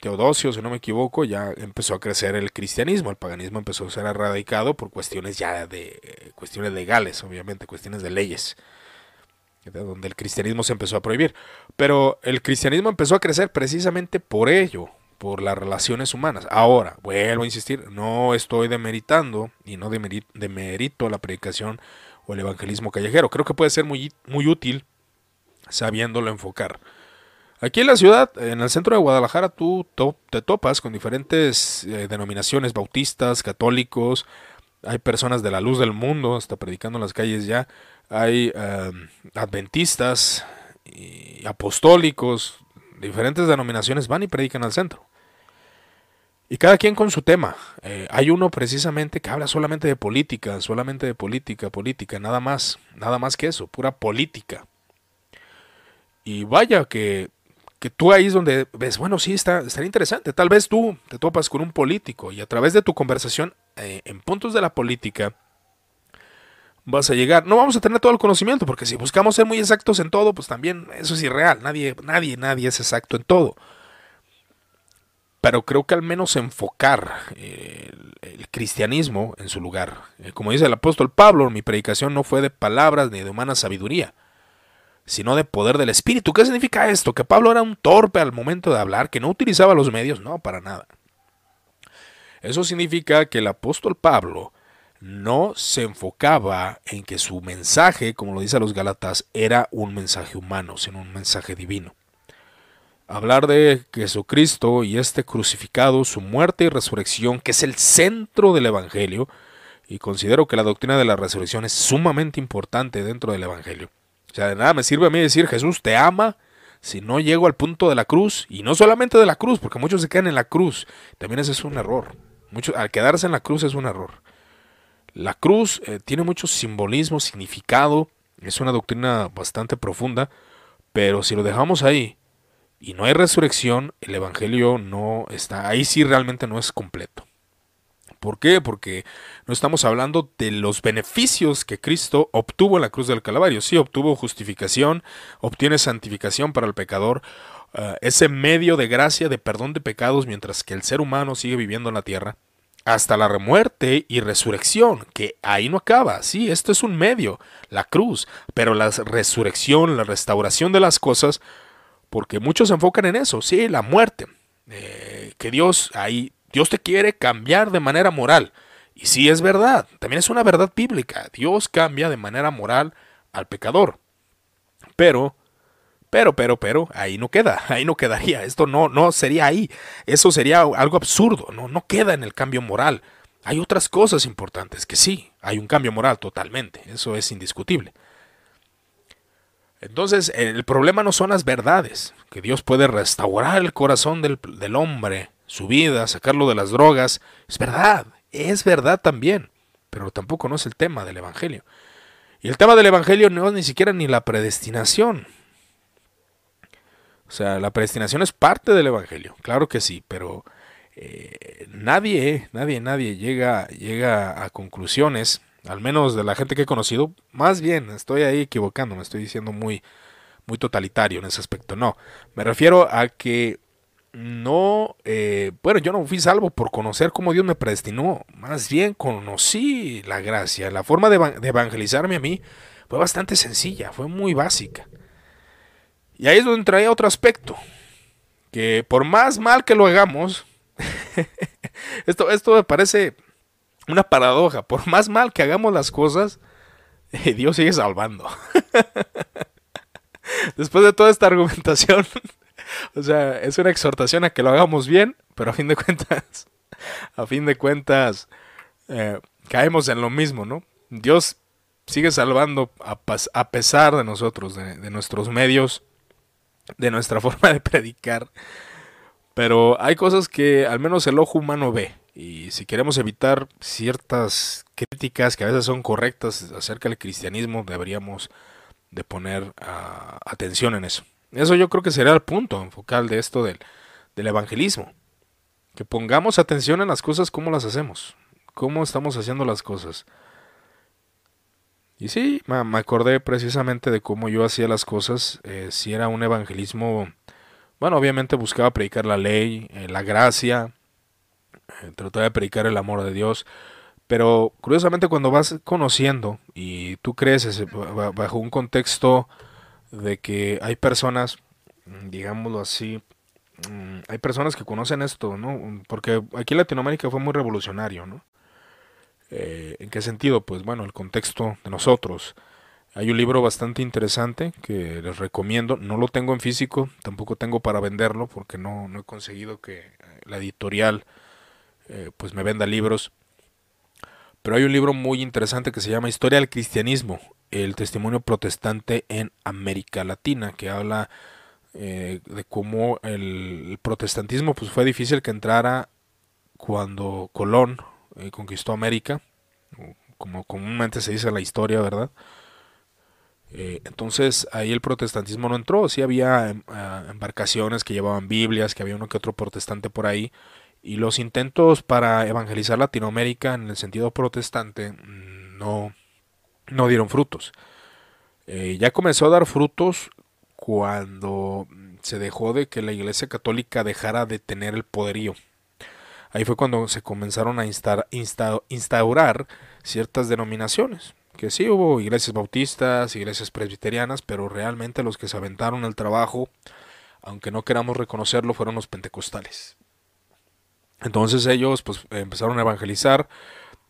Teodosio, si no me equivoco, ya empezó a crecer el cristianismo, el paganismo empezó a ser erradicado por cuestiones ya de cuestiones legales, obviamente, cuestiones de leyes, donde el cristianismo se empezó a prohibir. Pero el cristianismo empezó a crecer precisamente por ello, por las relaciones humanas. Ahora, vuelvo a insistir, no estoy demeritando y no demerito la predicación o el evangelismo callejero. Creo que puede ser muy, útil sabiéndolo enfocar. Aquí en la ciudad, en el centro de Guadalajara, tú te topas con diferentes eh, denominaciones bautistas, católicos, hay personas de la luz del mundo, hasta predicando en las calles ya, hay em, adventistas y apostólicos, diferentes denominaciones van y predican al centro. Y cada quien con su tema. Eh, hay uno precisamente que habla solamente de política, solamente de política, política, nada más, nada más que eso, pura política. Y vaya que que tú ahí es donde ves, bueno, sí, está, estaría interesante. Tal vez tú te topas con un político y a través de tu conversación eh, en puntos de la política vas a llegar. No vamos a tener todo el conocimiento, porque si buscamos ser muy exactos en todo, pues también eso es irreal. Nadie, nadie, nadie es exacto en todo. Pero creo que al menos enfocar eh, el, cristianismo en su lugar. Eh, como dice el apóstol Pablo, mi predicación no fue de palabras ni de humana sabiduría sino de poder del Espíritu. ¿Qué significa esto? ¿Que Pablo era un torpe al momento de hablar, que no utilizaba los medios? No, para nada. Eso significa que el apóstol Pablo no se enfocaba en que su mensaje, como lo dice a los Galatas, era un mensaje humano, sino un mensaje divino. Hablar de Jesucristo y este crucificado, su muerte y resurrección, que es el centro del Evangelio, y considero que la doctrina de la resurrección es sumamente importante dentro del Evangelio o sea, de nada me sirve a mí decir Jesús te ama si no llego al punto de la cruz. Y no solamente de la cruz, porque muchos se quedan en la cruz. También ese es un error. Mucho, al quedarse en la cruz es un error. La cruz eh, tiene mucho simbolismo, significado. Es una doctrina bastante profunda. Pero si lo dejamos ahí y no hay resurrección, el Evangelio no está. Ahí sí realmente no es completo. ¿Por qué? Porque no estamos hablando de los beneficios que Cristo obtuvo en la cruz del Calvario. Sí, obtuvo justificación, obtiene santificación para el pecador, eh, ese medio de gracia, de perdón de pecados, mientras que el ser humano sigue viviendo en la tierra, hasta la muerte y resurrección, que ahí no acaba. Sí, esto es un medio, la cruz, pero la resurrección, la restauración de las cosas, porque muchos se enfocan en eso, sí, la muerte. Eh, que Dios ahí Dios te quiere cambiar de manera moral. Y sí es verdad, también es una verdad bíblica. Dios cambia de manera moral al pecador. Pero, pero, pero, pero, ahí no queda, ahí no quedaría. Esto no, no sería ahí. Eso sería algo absurdo, no, no queda en el cambio moral. Hay otras cosas importantes que sí, hay un cambio moral totalmente, eso es indiscutible. Entonces, el problema no son las verdades, que Dios puede restaurar el corazón del, del hombre, su vida, sacarlo de las drogas. Es verdad, es verdad también, pero tampoco no es el tema del Evangelio. Y el tema del Evangelio no es ni siquiera ni la predestinación. O sea, la predestinación es parte del Evangelio, claro que sí, pero eh, nadie, nadie, nadie llega, llega a conclusiones, al menos de la gente que he conocido, más bien, estoy ahí equivocando, me estoy diciendo muy, muy totalitario en ese aspecto, no, me refiero a que no, eh, bueno, yo no fui salvo por conocer cómo Dios me predestinó, más bien conocí la gracia, la forma de, evangelizarme a mí fue bastante sencilla, fue muy básica. Y ahí es donde traía otro aspecto, que por más mal que lo hagamos, esto, esto me parece una paradoja. Por más mal que hagamos las cosas, eh, Dios sigue salvando. Después de toda esta argumentación, o sea, es una exhortación a que lo hagamos bien, pero a fin de cuentas, a fin de cuentas, eh, caemos en lo mismo, ¿no? Dios sigue salvando a, pesar de nosotros, de nuestros medios, de nuestra forma de predicar. Pero hay cosas que al menos el ojo humano ve. Y si queremos evitar ciertas críticas que a veces son correctas acerca del cristianismo, deberíamos de poner ah, atención en eso. Eso yo creo que sería el punto focal de esto del, del evangelismo. Que pongamos atención en las cosas, cómo las hacemos, cómo estamos haciendo las cosas. Y sí, me acordé precisamente de cómo yo hacía las cosas, eh, si era un evangelismo bueno, obviamente buscaba predicar la ley, eh, la gracia, trataba de predicar el amor de Dios, pero curiosamente cuando vas conociendo y tú creces bajo un contexto de que hay personas, mm, digámoslo así, mm, hay personas que conocen esto, ¿no? Porque aquí en Latinoamérica fue muy revolucionario, ¿no? Eh, ¿En qué sentido? Pues bueno, el contexto de nosotros. Hay un libro bastante interesante que les recomiendo. No lo tengo en físico, tampoco tengo para venderlo porque no, no he conseguido que eh, la editorial eh, pues me venda libros. Pero hay un libro muy interesante que se llama Historia del Cristianismo, el testimonio protestante en América Latina, que habla eh, de cómo el, protestantismo pues fue difícil que entrara cuando Colón conquistó América, como comúnmente se dice en la historia, ¿verdad? Eh, entonces ahí el protestantismo no entró, sí había em, ah, embarcaciones que llevaban Biblias, que había uno que otro protestante por ahí, y los intentos para evangelizar Latinoamérica en el sentido protestante mm, no, no dieron frutos. Eh, ya comenzó a dar frutos cuando se dejó de que la Iglesia Católica dejara de tener el poderío. Ahí fue cuando se comenzaron a instaurar ciertas denominaciones que sí hubo iglesias bautistas, iglesias presbiterianas, pero realmente los que se aventaron el trabajo, aunque no queramos reconocerlo, fueron los pentecostales. Entonces ellos pues empezaron a evangelizar.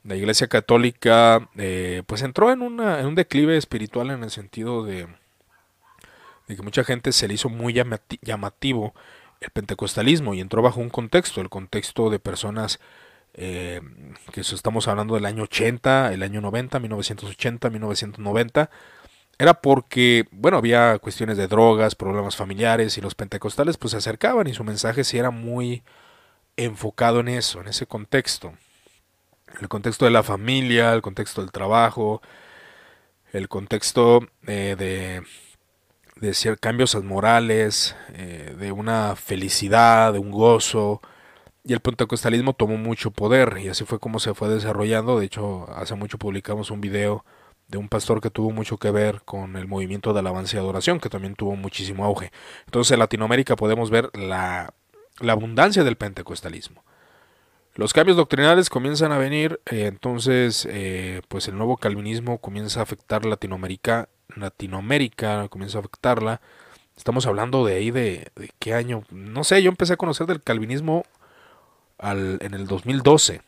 La iglesia católica eh, pues entró en, un declive espiritual en el sentido de, que mucha gente se le hizo muy llamativo el pentecostalismo y entró bajo un contexto, el contexto de personas eh, que estamos hablando del año 80, el año 90, 1980, 1990, era porque, bueno, había cuestiones de drogas, problemas familiares y los pentecostales pues se acercaban y su mensaje sí era muy enfocado en eso, en ese contexto. El contexto de la familia, el contexto del trabajo, el contexto eh, de, de cambios morales, eh, de una felicidad, de un gozo, y el pentecostalismo tomó mucho poder y así fue como se fue desarrollando. De hecho, hace mucho publicamos un video de un pastor que tuvo mucho que ver con el movimiento de alabanza y adoración, que también tuvo muchísimo auge. Entonces en Latinoamérica podemos ver la, abundancia del pentecostalismo. Los cambios doctrinales comienzan a venir, eh, entonces eh, pues el nuevo calvinismo comienza a afectar Latinoamérica, Latinoamérica comienza a afectarla. Estamos hablando de ahí de, de qué año, no sé, yo empecé a conocer del calvinismo en el 2012.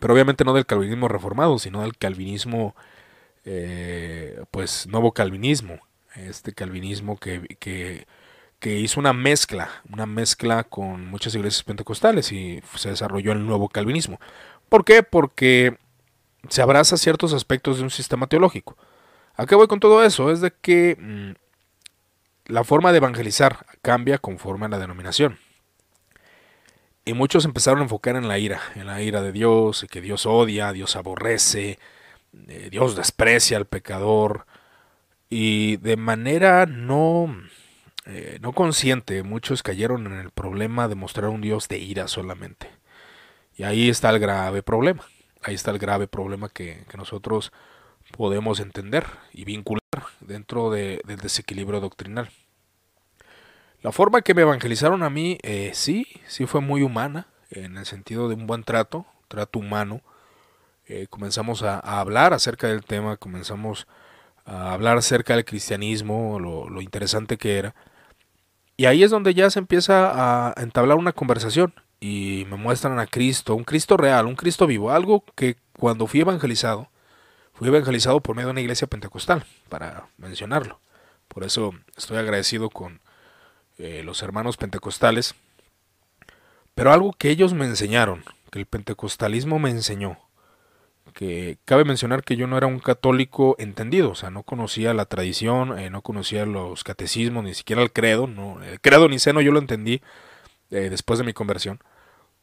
Pero obviamente no del calvinismo reformado, sino del calvinismo, eh, pues nuevo calvinismo. Este calvinismo que, que, que, hizo una mezcla, una mezcla con muchas iglesias pentecostales y se desarrolló el nuevo calvinismo. ¿Por qué? Porque se abraza ciertos aspectos de un sistema teológico. ¿A qué voy con todo eso? Es de que mm, la forma de evangelizar cambia conforme a la denominación. Y muchos empezaron a enfocar en la ira, en la ira de Dios, que Dios odia, Dios aborrece, eh, Dios desprecia al pecador. Y de manera no, eh, no consciente, muchos cayeron en el problema de mostrar un Dios de ira solamente. Y ahí está el grave problema. Ahí está el grave problema que, nosotros podemos entender y vincular dentro del desequilibrio doctrinal. La forma que me evangelizaron a mí, eh, sí, sí fue muy humana, en el sentido de un buen trato, trato humano. Eh, comenzamos a, hablar acerca del tema, comenzamos a hablar acerca del cristianismo, lo, lo interesante que era. Y ahí es donde ya se empieza a entablar una conversación y me muestran a Cristo, un Cristo real, un Cristo vivo, algo que cuando fui evangelizado, fui evangelizado por medio de una iglesia pentecostal, para mencionarlo. Por eso estoy agradecido con eh, los hermanos pentecostales. Pero algo que ellos me enseñaron, que el pentecostalismo me enseñó, que cabe mencionar que yo no era un católico entendido, o sea, no conocía la tradición, eh, no conocía los catecismos, ni siquiera el credo, no, el credo ni seno yo lo entendí eh, después de mi conversión,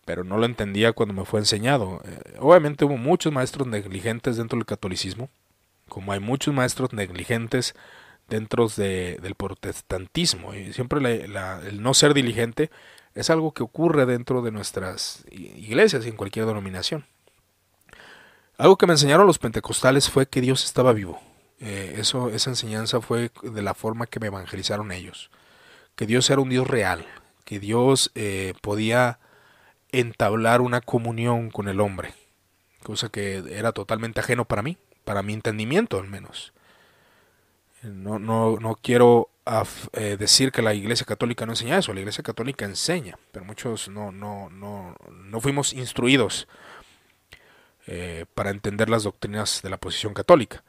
pero no lo entendía cuando me fue enseñado. Eh, obviamente hubo muchos maestros negligentes dentro del catolicismo, como hay muchos maestros negligentes dentro de, del protestantismo. Y siempre el no ser diligente es algo que ocurre dentro de nuestras iglesias y en cualquier denominación. Algo que me enseñaron los pentecostales fue que Dios estaba vivo. Eh, eso, esa enseñanza fue de la forma que me evangelizaron ellos. Que Dios era un Dios real, que Dios eh, podía entablar una comunión con el hombre, cosa que era totalmente ajeno para mí, para mi entendimiento al menos. No, no, no quiero eh, decir que la Iglesia Católica no enseña eso, la Iglesia Católica enseña, pero muchos no, no, no, no fuimos instruidos eh, para entender las doctrinas de la posición católica.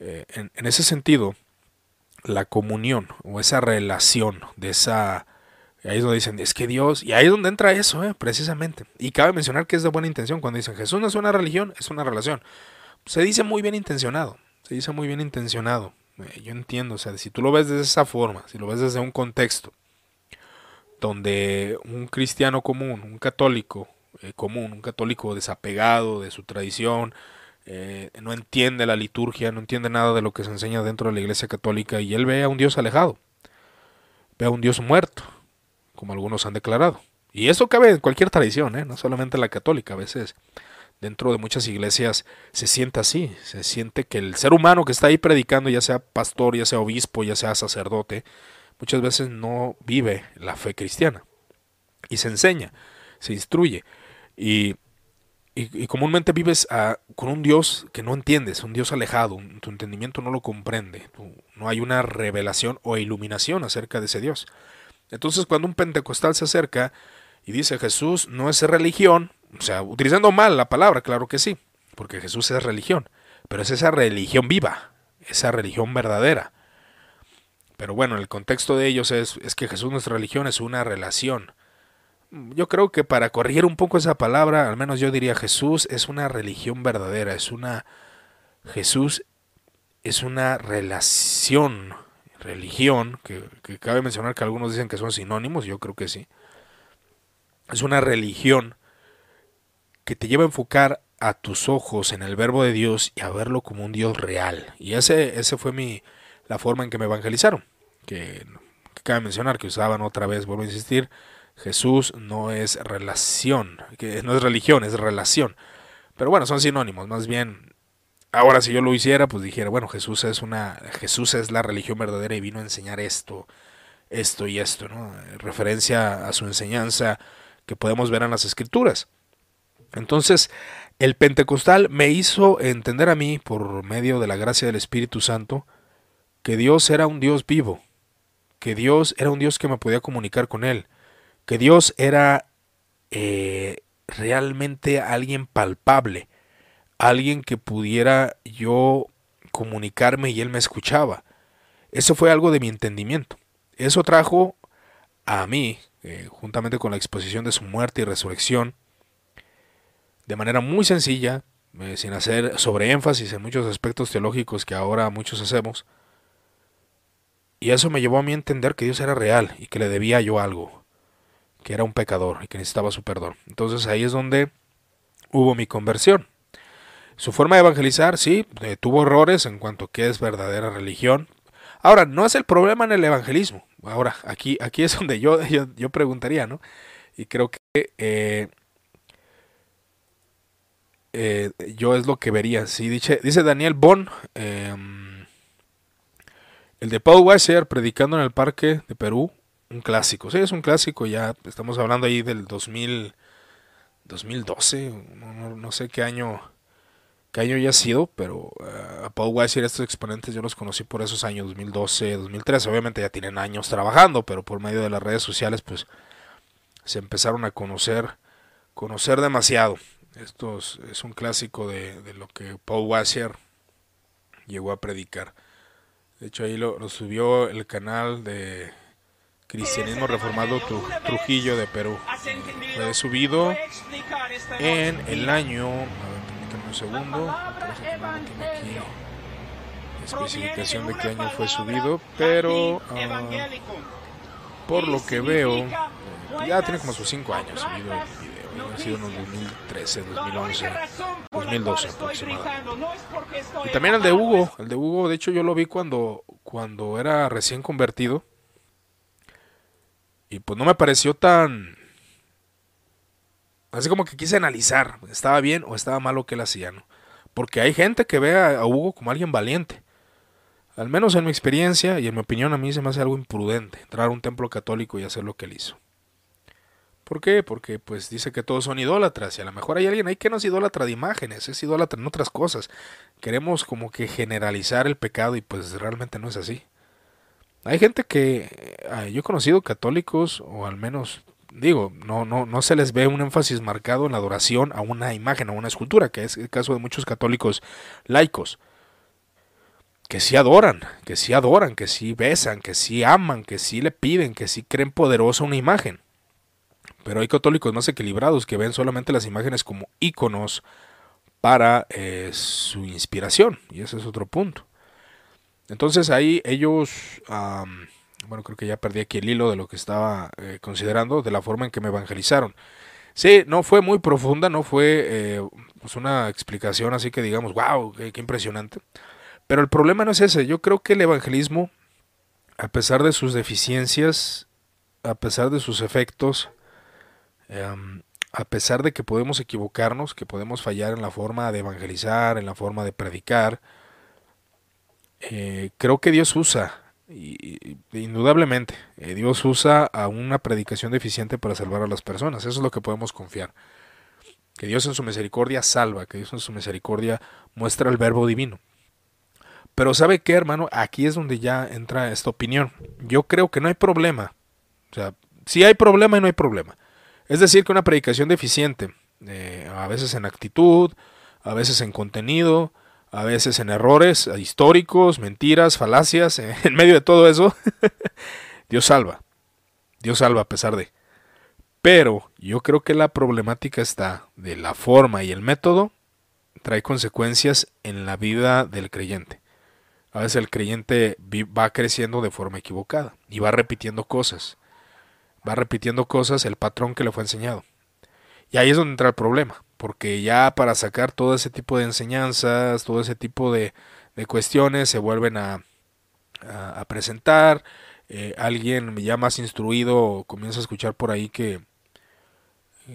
en, en ese sentido, la comunión o esa relación de esa ahí es donde dicen, es que Dios, y ahí es donde entra eso, eh, precisamente. Y cabe mencionar que es de buena intención cuando dicen, Jesús no es una religión, es una relación. Se dice muy bien intencionado, se dice muy bien intencionado. Eh, yo entiendo, o sea, si tú lo ves de esa forma, si lo ves desde un contexto donde un cristiano común, un católico eh, común, un católico desapegado de su tradición, no entiende la liturgia, no entiende nada de lo que se enseña dentro de la iglesia católica y él ve a un Dios alejado, ve a un Dios muerto, como algunos han declarado. Y eso cabe en cualquier tradición, ¿eh? no solamente la católica, a veces dentro de muchas iglesias se siente así, se siente que el ser humano que está ahí predicando, ya sea pastor, ya sea obispo, ya sea sacerdote, muchas veces no vive la fe cristiana. Y se enseña, se instruye. Y, comúnmente vives con un Dios que no entiendes, un Dios alejado, tu entendimiento no lo comprende, no hay una revelación o iluminación acerca de ese Dios. Entonces cuando un pentecostal se acerca y dice Jesús no es religión, o sea, utilizando mal la palabra, claro que sí, porque Jesús es religión, pero es esa religión viva, esa religión verdadera. Pero bueno, el contexto de ellos es, es que Jesús no es religión, es una relación. Yo creo que para corregir un poco esa palabra, al menos yo diría Jesús es una religión verdadera, es una Jesús es una relación religión, que, cabe mencionar que algunos dicen que son sinónimos, yo creo que sí. Es una religión que te lleva a enfocar a tus ojos en el verbo de Dios y a verlo como un Dios real. Y ese, ese fue mi, la forma en que me evangelizaron. Que, que cabe mencionar que usaban otra vez, vuelvo a insistir, Jesús no es relación, que no es religión, es relación. Pero bueno, son sinónimos, más bien Ahora, si yo lo hiciera, pues dijera, bueno, Jesús es una, Jesús es la religión verdadera y vino a enseñar esto, esto y esto, ¿no? referencia a su enseñanza que podemos ver en las escrituras. Entonces, el pentecostal me hizo entender a mí, por medio de la gracia del Espíritu Santo, que Dios era un Dios vivo, que Dios era un Dios que me podía comunicar con Él, que Dios era eh, realmente alguien palpable, alguien que pudiera yo comunicarme y él me escuchaba. Eso fue algo de mi entendimiento. Eso trajo a mí, eh, juntamente con la exposición de su muerte y resurrección, de manera muy sencilla, eh, sin hacer sobreénfasis en muchos aspectos teológicos que ahora muchos hacemos, Y eso me llevó a mí a entender que Dios era real y que le debía yo algo, que era un pecador y que necesitaba su perdón. Entonces ahí es donde hubo mi conversión. Su forma de evangelizar, sí, eh, tuvo errores en cuanto a qué es verdadera religión. Ahora, no es el problema en el evangelismo. Ahora, aquí, aquí es donde yo, yo, preguntaría, ¿no? Y creo que eh, eh, yo es lo que vería. Sí, dice, dice Daniel Bon, el de Paul Washer predicando en el parque de Perú, un clásico. Sí, es un clásico, ya estamos hablando ahí del 2000, 2012, no, no sé qué año qué año ya ha sido, pero uh, a Paul Weiser, estos exponentes, yo los conocí por esos años, 2012, 2013. Obviamente ya tienen años trabajando, pero por medio de las redes sociales, pues se empezaron a conocer, conocer demasiado. Esto es, un clásico de, lo que Paul Weiser llegó a predicar. De hecho, ahí lo, subió el canal de Cristianismo Reformado Trujillo de Perú. Fue subido en el año un segundo. especificación de qué año fue subido, pero ah, por lo que veo, ya tiene como sus 5 años subido el video. Ha sido en el 2013, 2011, 2012 aproximadamente. Y también el de Hugo, el de Hugo, de hecho yo lo vi cuando, cuando era recién convertido. Y pues no me pareció tan Así como que quise analizar, estaba bien o estaba mal lo que él hacía, ¿no? Porque hay gente que ve a Hugo como alguien valiente. Al menos en mi experiencia y en mi opinión a mí se me hace algo imprudente entrar a un templo católico y hacer lo que él hizo. ¿Por qué? Porque pues dice que todos son idólatras y a lo mejor hay alguien ahí que no es idólatra de imágenes, es idólatra en otras cosas. Queremos como que generalizar el pecado y pues realmente no es así. Hay gente que yo he conocido católicos o al menos digo, no, no, no se les ve un énfasis marcado en la adoración a una imagen, a una escultura, que es el caso de muchos católicos laicos, que sí adoran, que sí adoran, que sí besan, que sí aman, que sí le piden, que sí creen poderosa una imagen. Pero hay católicos más equilibrados que ven solamente las imágenes como íconos para eh, su inspiración, y ese es otro punto. Entonces ahí ellos bueno, creo que ya perdí aquí el hilo de lo que estaba eh, considerando, de la forma en que me evangelizaron. Sí, no fue muy profunda, no fue eh, pues una explicación así que digamos, wow, qué, impresionante. Pero el problema no es ese, yo creo que el evangelismo, a pesar de sus deficiencias, a pesar de sus efectos, em, a pesar de que podemos equivocarnos, que podemos fallar en la forma de evangelizar, en la forma de predicar, eh, creo que Dios usa y, indudablemente, eh, Dios usa a una predicación deficiente para salvar a las personas. Eso es lo que podemos confiar. Que Dios en su misericordia salva, que Dios en su misericordia muestra el verbo divino. Pero ¿sabe qué, hermano? Aquí es donde ya entra esta opinión. Yo creo que no hay problema. O sea, sí hay problema y no hay problema. Es decir, que una predicación deficiente, eh, a veces en actitud, a veces en contenido, a veces en errores históricos, mentiras, falacias, en medio de todo eso, Dios salva. Dios salva a pesar de. Pero yo creo que la problemática está de la forma y el método trae consecuencias en la vida del creyente. A veces el creyente va creciendo de forma equivocada y va repitiendo cosas. Va repitiendo cosas el patrón que le fue enseñado. Y ahí es donde entra el problema porque ya para sacar todo ese tipo de enseñanzas, todo ese tipo de, cuestiones se vuelven a, a, presentar. Eh, alguien ya más instruido comienza a escuchar por ahí que,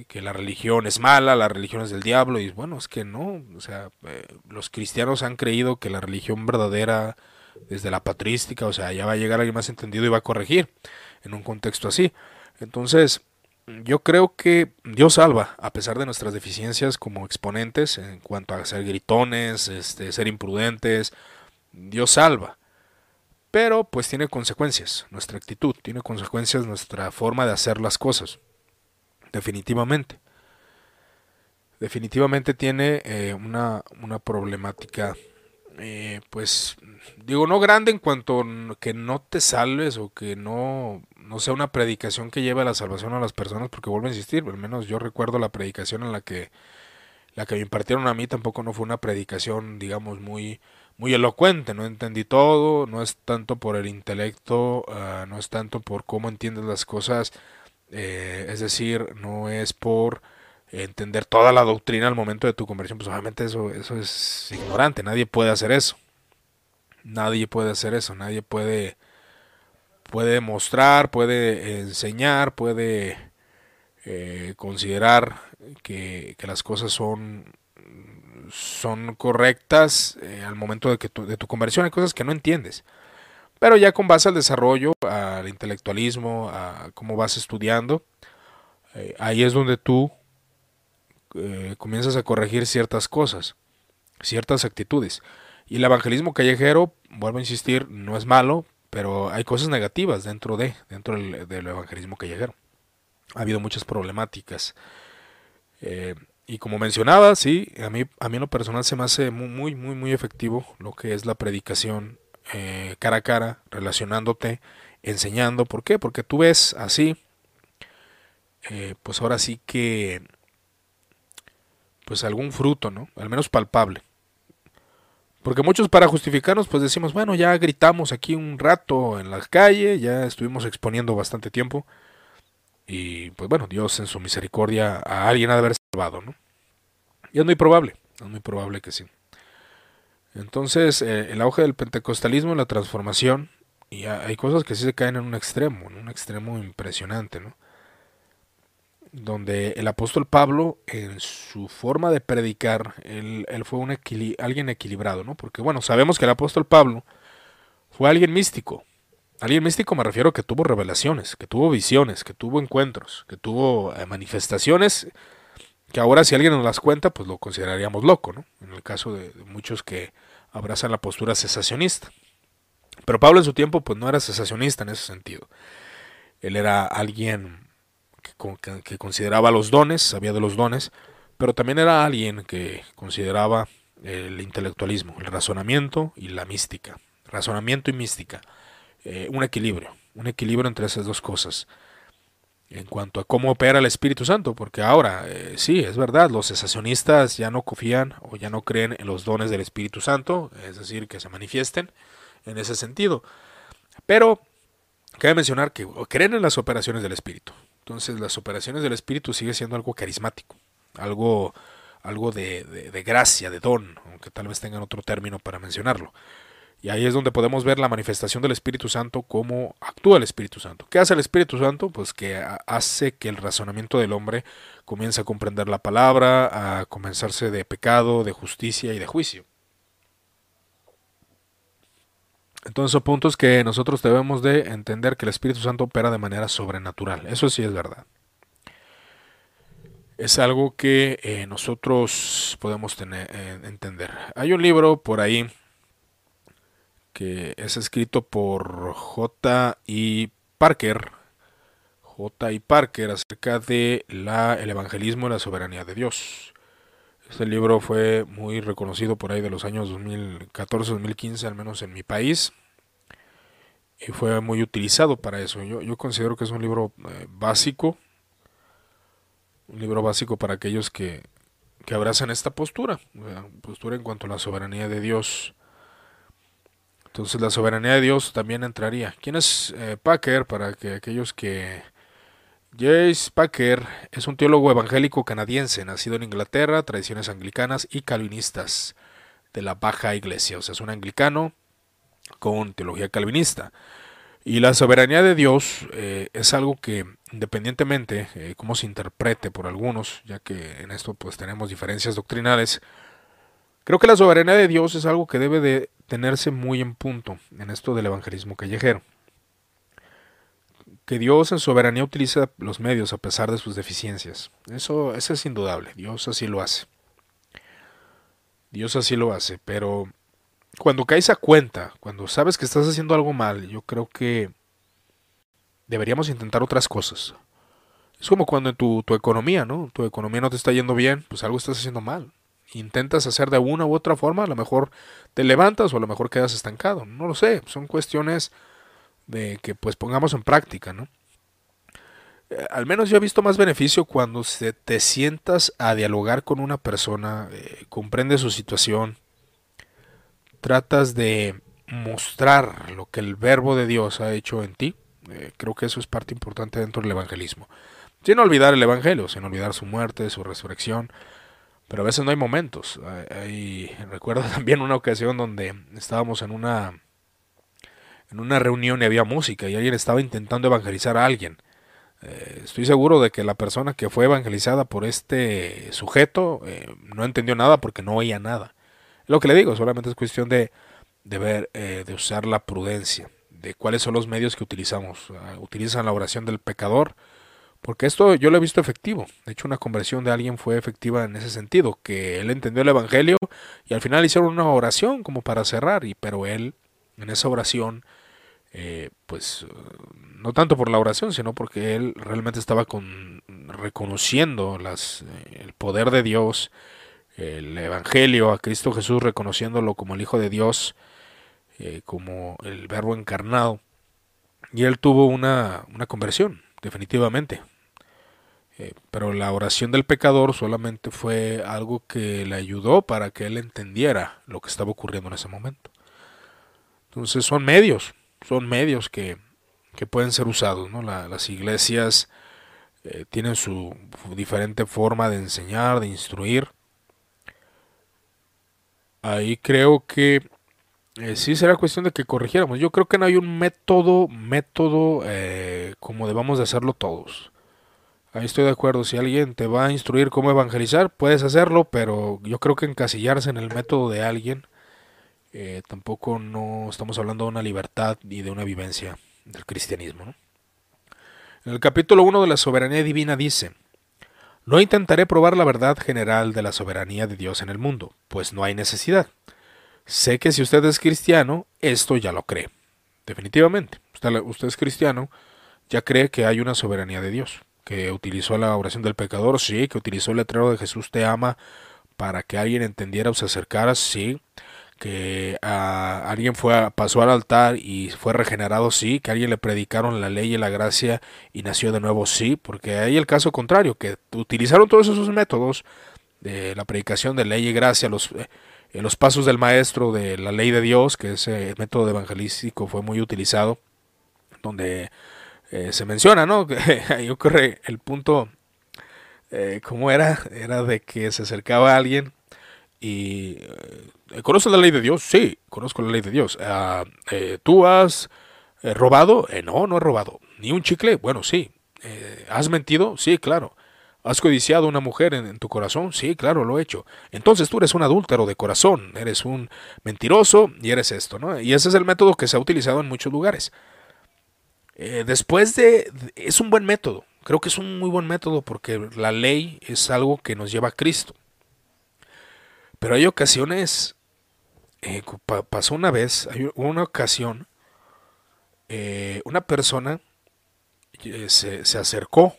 que la religión es mala, la religión es del diablo, y bueno, es que no, o sea, eh, los cristianos han creído que la religión verdadera, desde la patrística, o sea, ya va a llegar alguien más entendido y va a corregir en un contexto así. Entonces, yo creo que Dios salva, a pesar de nuestras deficiencias como exponentes en cuanto a ser gritones, este, ser imprudentes, Dios salva. Pero pues tiene consecuencias, nuestra actitud, tiene consecuencias nuestra forma de hacer las cosas. Definitivamente. Definitivamente tiene eh, una, una, problemática, eh, pues digo, no grande en cuanto que no te salves o que no no sea una predicación que lleve a la salvación a las personas, porque vuelvo a insistir, al menos yo recuerdo la predicación en la que la que me impartieron a mí tampoco no fue una predicación, digamos, muy, muy elocuente, no entendí todo, no es tanto por el intelecto, uh, no es tanto por cómo entiendes las cosas, eh, es decir, no es por entender toda la doctrina al momento de tu conversión, pues obviamente eso, eso es ignorante, nadie puede hacer eso, nadie puede hacer eso, nadie puede, puede mostrar, puede enseñar, puede eh, considerar que, que, las cosas son, son correctas eh, al momento de, que tu, de tu conversión. Hay cosas que no entiendes. Pero ya con base al desarrollo, al intelectualismo, a cómo vas estudiando, eh, ahí es donde tú eh, comienzas a corregir ciertas cosas, ciertas actitudes. Y el evangelismo callejero, vuelvo a insistir, no es malo, pero hay cosas negativas dentro de, dentro del, evangelismo callejero ha habido muchas problemáticas. Eh, y como mencionaba, sí, a mí, a mí en lo personal se me hace muy, muy, muy efectivo lo que es la predicación eh, cara a cara, relacionándote, enseñando. ¿Por qué? Porque tú ves así, pues ahora sí que, pues algún fruto, ¿no? Al menos palpable. Porque muchos para justificarnos pues decimos, bueno, ya gritamos aquí un rato en la calle, ya estuvimos exponiendo bastante tiempo y pues bueno, Dios en su misericordia a alguien ha de haber salvado, ¿no? Y es muy probable, es muy probable que sí. Entonces, eh, el auge del pentecostalismo, la transformación, y hay cosas que sí se caen en un extremo, en un extremo impresionante, ¿no? Donde el apóstol Pablo, en su forma de predicar, él, él fue un alguien equilibrado, ¿no? Porque bueno, sabemos que el apóstol Pablo fue alguien místico, Alguien místico me refiero que tuvo revelaciones, que tuvo visiones, que tuvo encuentros, que tuvo eh, manifestaciones, que ahora si alguien nos las cuenta, pues lo consideraríamos loco, ¿no? En el caso de, de muchos que abrazan la postura cesacionista. Pero Pablo en su tiempo, pues no era cesacionista en ese sentido. Él era alguien que, consideraba los dones, sabía de los dones, pero también era alguien que consideraba el intelectualismo, el razonamiento y la mística. Razonamiento y mística eh, un equilibrio, un equilibrio entre esas dos cosas. En cuanto a cómo opera el Espíritu Santo, porque ahora eh, sí, es verdad, los cesacionistas ya no confían o ya no creen en los dones del Espíritu Santo, es decir, que se manifiesten en ese sentido. Pero cabe mencionar que creen en las operaciones del Espíritu. Entonces las operaciones del Espíritu sigue siendo algo carismático, algo, algo de, de, de gracia, de don, aunque tal vez tengan otro término para mencionarlo. Y ahí es donde podemos ver la manifestación del Espíritu Santo, cómo actúa el Espíritu Santo. ¿Qué hace el Espíritu Santo? Pues que hace que el razonamiento del hombre comience a comprender la palabra, a comenzarse de pecado, de justicia y de juicio. Entonces son puntos que nosotros debemos de entender que el Espíritu Santo opera de manera sobrenatural. Eso sí es verdad. Es algo que eh, nosotros podemos tener, eh, entender. Hay un libro por ahí que es escrito por J. I. Parker, J. Parker, acerca de la, el evangelismo y la soberanía de Dios. Este libro fue muy reconocido por ahí de los años 2014-2015, al menos en mi país, y fue muy utilizado para eso. Yo, yo considero que es un libro eh, básico, un libro básico para aquellos que, que abrazan esta postura, postura en cuanto a la soberanía de Dios entonces la soberanía de Dios también entraría. ¿Quién es eh, Packer? Para que aquellos que... Jace Packer es un teólogo evangélico canadiense, nacido en Inglaterra, tradiciones anglicanas y calvinistas de la Baja Iglesia. O sea, es un anglicano con teología calvinista. Y la soberanía de Dios eh, es algo que, independientemente eh, cómo se interprete por algunos, ya que en esto pues tenemos diferencias doctrinales, creo que la soberanía de Dios es algo que debe de tenerse muy en punto en esto del evangelismo callejero. Que Dios en soberanía utiliza los medios a pesar de sus deficiencias. Eso, eso es indudable. Dios así lo hace. Dios así lo hace. Pero cuando caes a cuenta, cuando sabes que estás haciendo algo mal, yo creo que deberíamos intentar otras cosas. Es como cuando en tu, tu economía, ¿no? Tu economía no te está yendo bien, pues algo estás haciendo mal intentas hacer de una u otra forma, a lo mejor te levantas o a lo mejor quedas estancado. No lo sé, son cuestiones de que pues pongamos en práctica, ¿no? eh, al menos yo he visto más beneficio cuando se te sientas a dialogar con una persona, eh, comprendes su situación, tratas de mostrar lo que el verbo de Dios ha hecho en ti. Eh, creo que eso es parte importante dentro del evangelismo. Sin olvidar el evangelio, sin olvidar su muerte, su resurrección. Pero a veces no hay momentos. Recuerdo también una ocasión donde estábamos en una en una reunión y había música y alguien estaba intentando evangelizar a alguien. Eh, estoy seguro de que la persona que fue evangelizada por este sujeto eh, no entendió nada porque no oía nada. Lo que le digo, solamente es cuestión de, de ver, eh, de usar la prudencia, de cuáles son los medios que utilizamos. Ah, utilizan la oración del pecador, porque esto yo lo he visto efectivo. De hecho, una conversión de alguien fue efectiva en ese sentido, que él entendió el Evangelio y al final hicieron una oración como para cerrar, y pero él en esa oración eh, pues no tanto por la oración, sino porque él realmente estaba con, reconociendo eh, el poder de Dios, el Evangelio, a Cristo Jesús reconociéndolo como el Hijo de Dios, eh, como el Verbo encarnado. Y él tuvo una, una conversión, definitivamente. pero la oración del pecador solamente fue algo que le ayudó para que él entendiera lo que estaba ocurriendo en ese momento. Entonces son medios, son medios que, pueden ser usados. ¿no? las iglesias eh, tienen su diferente forma de enseñar, de instruir. Ahí creo que eh, sí será cuestión de que corrigiéramos. Yo creo que no hay un método, método eh, como debamos de hacerlo todos. Ahí estoy de acuerdo. Si alguien te va a instruir cómo evangelizar, puedes hacerlo, pero yo creo que encasillarse en el método de alguien eh, tampoco no estamos hablando de una libertad y de una vivencia del cristianismo. En el capítulo 1 de la soberanía divina dice, no intentaré probar la verdad general de la soberanía de Dios en el mundo, pues no hay necesidad. Sé que si usted es cristiano, esto ya lo cree. Definitivamente, usted, usted es cristiano, ya cree que hay una soberanía de Dios, que utilizó la oración del pecador, sí, que utilizó el letrero de Jesús te ama para que alguien entendiera o se acercara, sí, que a alguien fue pasó al altar y fue regenerado, sí, que alguien le predicaron la ley y la gracia y nació de nuevo, sí, porque hay el caso contrario, que utilizaron todos esos métodos de la predicación de ley y gracia, los, eh, los pasos del maestro de la ley de Dios, que ese método evangelístico fue muy utilizado, donde eh, se menciona, ¿no? ahí ocurre el punto, eh, ¿cómo era? Era de que se acercaba a alguien y eh, ¿Conoces la ley de Dios? Sí, conozco la ley de Dios. Ah, eh, ¿Tú has eh, robado? no, no he robado. ¿Ni un chicle? Bueno, sí. ¿Has mentido? Sí, claro. ¿Has codiciado a una mujer en, tu corazón? Sí, claro, lo he hecho. Entonces tú eres un adúltero de corazón, eres un mentiroso y eres esto, ¿no? Y ese es el método que se ha utilizado en muchos lugares. después de... Es un buen método. Creo que es un muy buen método porque la ley es algo que nos lleva a Cristo. Pero hay ocasiones eh, pasó una vez, hay una ocasión, eh, una persona eh, se, se, acercó,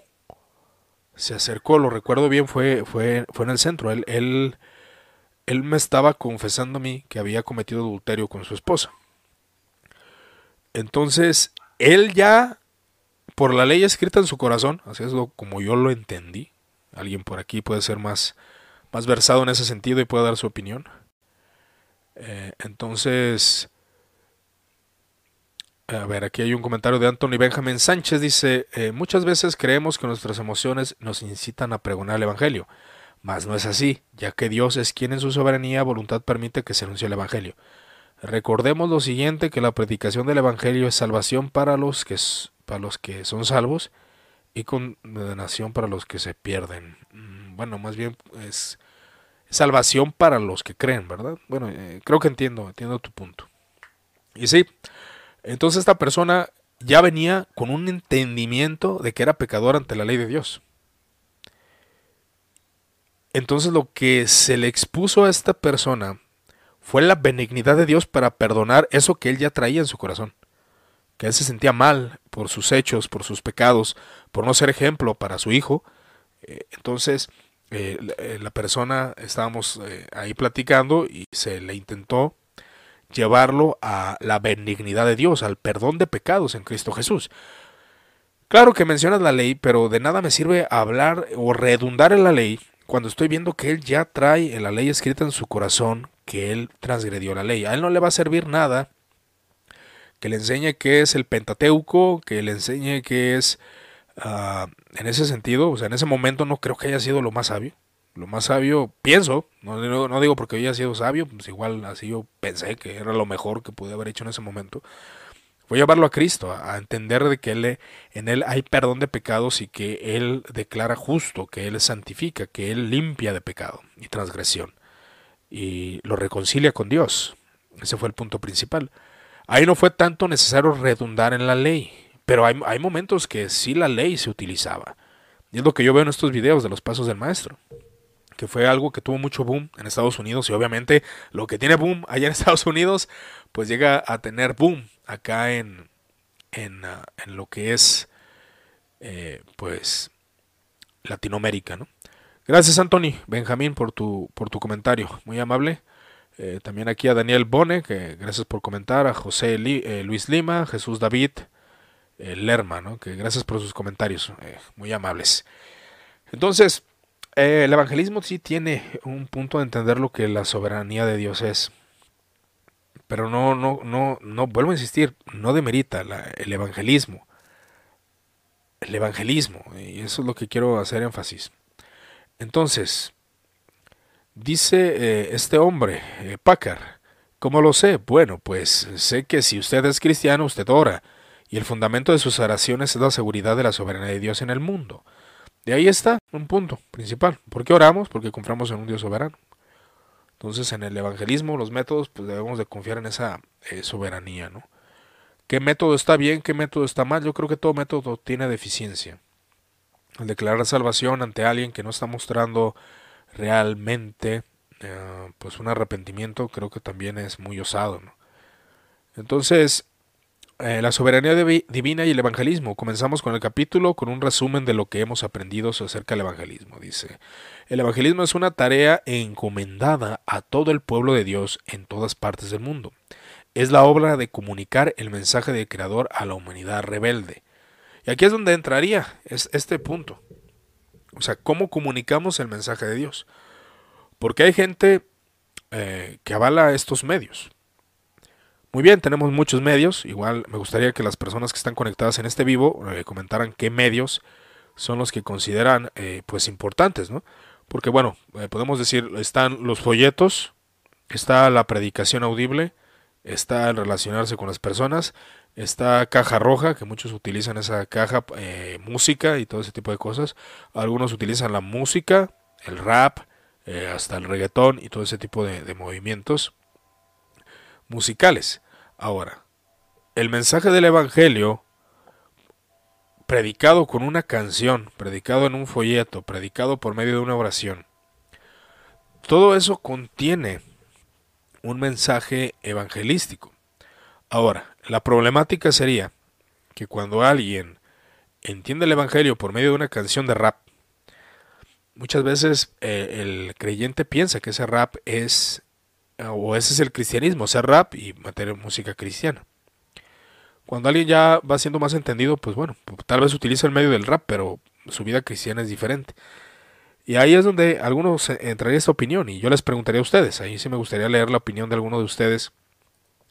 se acercó, lo recuerdo bien, fue, fue, fue en el centro, él, él, él me estaba confesando a mí que había cometido adulterio con su esposa. Entonces, él ya, por la ley escrita en su corazón, así es como yo lo entendí, alguien por aquí puede ser más, más versado en ese sentido y puede dar su opinión eh, entonces, a ver, aquí hay un comentario de Anthony Benjamin Sánchez. Dice, eh, muchas veces creemos que nuestras emociones nos incitan a pregonar el Evangelio, mas no es así, ya que Dios es quien en su soberanía voluntad permite que se anuncie el Evangelio. Recordemos lo siguiente, que la predicación del Evangelio es salvación para los que, para los que son salvos y condenación para los que se pierden. Mm, bueno, más bien es salvación para los que creen, ¿verdad? Bueno, eh, creo que entiendo, entiendo tu punto. Y sí, entonces esta persona ya venía con un entendimiento de que era pecador ante la ley de Dios. Entonces lo que se le expuso a esta persona fue la benignidad de Dios para perdonar eso que él ya traía en su corazón. Que él se sentía mal por sus hechos, por sus pecados, por no ser ejemplo para su hijo. Eh, entonces, eh, eh, la persona, estábamos eh, ahí platicando y se le intentó llevarlo a la benignidad de Dios, al perdón de pecados en Cristo Jesús. Claro que mencionas la ley, pero de nada me sirve hablar o redundar en la ley cuando estoy viendo que él ya trae la ley escrita en su corazón, que él transgredió la ley. A él no le va a servir nada que le enseñe qué es el Pentateuco, que le enseñe qué es, uh, en ese sentido, o sea, en ese momento no creo que haya sido lo más sabio. Lo más sabio, pienso, no, digo porque haya sido sabio, pues igual así yo pensé que era lo mejor que pude haber hecho en ese momento. Voy a llevarlo a Cristo, a entender de que él, en Él hay perdón de pecados y que Él declara justo, que Él santifica, que Él limpia de pecado y transgresión y lo reconcilia con Dios. Ese fue el punto principal. Ahí no fue tanto necesario redundar en la ley, pero hay, hay momentos que sí la ley se utilizaba. Y es lo que yo veo en estos videos de los pasos del maestro que fue algo que tuvo mucho boom en Estados Unidos y obviamente lo que tiene boom allá en Estados Unidos pues llega a tener boom acá en, en, ah, en lo que es eh, pues Latinoamérica, ¿no? Gracias Anthony Benjamín por tu, por tu comentario, muy amable. Eh, también aquí a Daniel Bone, que gracias por comentar, a José eh, Luis Lima, Jesús David Lerma, ¿no? que gracias por sus comentarios, muy amables. Entonces, el evangelismo sí tiene un punto de entender lo que la soberanía de Dios es. Pero no, no, no, no, vuelvo a insistir, no demerita el evangelismo. El evangelismo, y eso es lo que quiero hacer énfasis. Entonces, dice eh, este hombre, eh, ¿cómo lo sé? Bueno, pues sé que si usted es cristiano, usted ora, y el fundamento de sus oraciones es la seguridad de la soberanía de Dios en el mundo. De ahí está un punto principal. ¿Por qué oramos? Porque confiamos en un Dios soberano. Entonces, en el evangelismo, los métodos, pues debemos de confiar en esa eh, soberanía, ¿no? ¿Qué método está bien? ¿Qué método está mal? Yo creo que todo método tiene deficiencia. El declarar salvación ante alguien que no está mostrando realmente eh, pues un arrepentimiento creo que también es muy osado. Entonces, eh, la soberanía divina y el evangelismo. Comenzamos con el capítulo con un resumen de lo que hemos aprendido acerca del evangelismo. Dice, el evangelismo es una tarea encomendada a todo el pueblo de Dios en todas partes del mundo. Es la obra de comunicar el mensaje del Creador a la humanidad rebelde. Y aquí es donde entraría es este punto. O sea, ¿cómo comunicamos el mensaje de Dios? Porque hay gente eh, que avala estos medios. Muy bien, tenemos muchos medios. Igual me gustaría que las personas que están conectadas en este vivo eh, comentaran qué medios son los que consideran eh, pues importantes, ¿no? Porque bueno, eh, podemos decir, están los folletos, está la predicación audible, está el relacionarse con las personas, está caja roja, que muchos utilizan esa caja, música y todo ese tipo de cosas. Algunos utilizan la música, el rap, hasta el reggaetón y todo ese tipo de movimientos musicales. Ahora, el mensaje del Evangelio, predicado con una canción, predicado en un folleto, predicado por medio de una oración, todo eso contiene un mensaje evangelístico. Ahora, la problemática sería que cuando alguien entiende el Evangelio por medio de una canción de rap, muchas veces eh, el creyente piensa que ese rap es o ese es el cristianismo, ser rap y meter música cristiana. Cuando alguien ya va siendo más entendido, pues bueno, tal vez utiliza el medio del rap, pero su vida cristiana es diferente. Y ahí es donde algunos entraría esta opinión y yo les preguntaría a ustedes, ahí sí me gustaría leer la opinión de alguno de ustedes.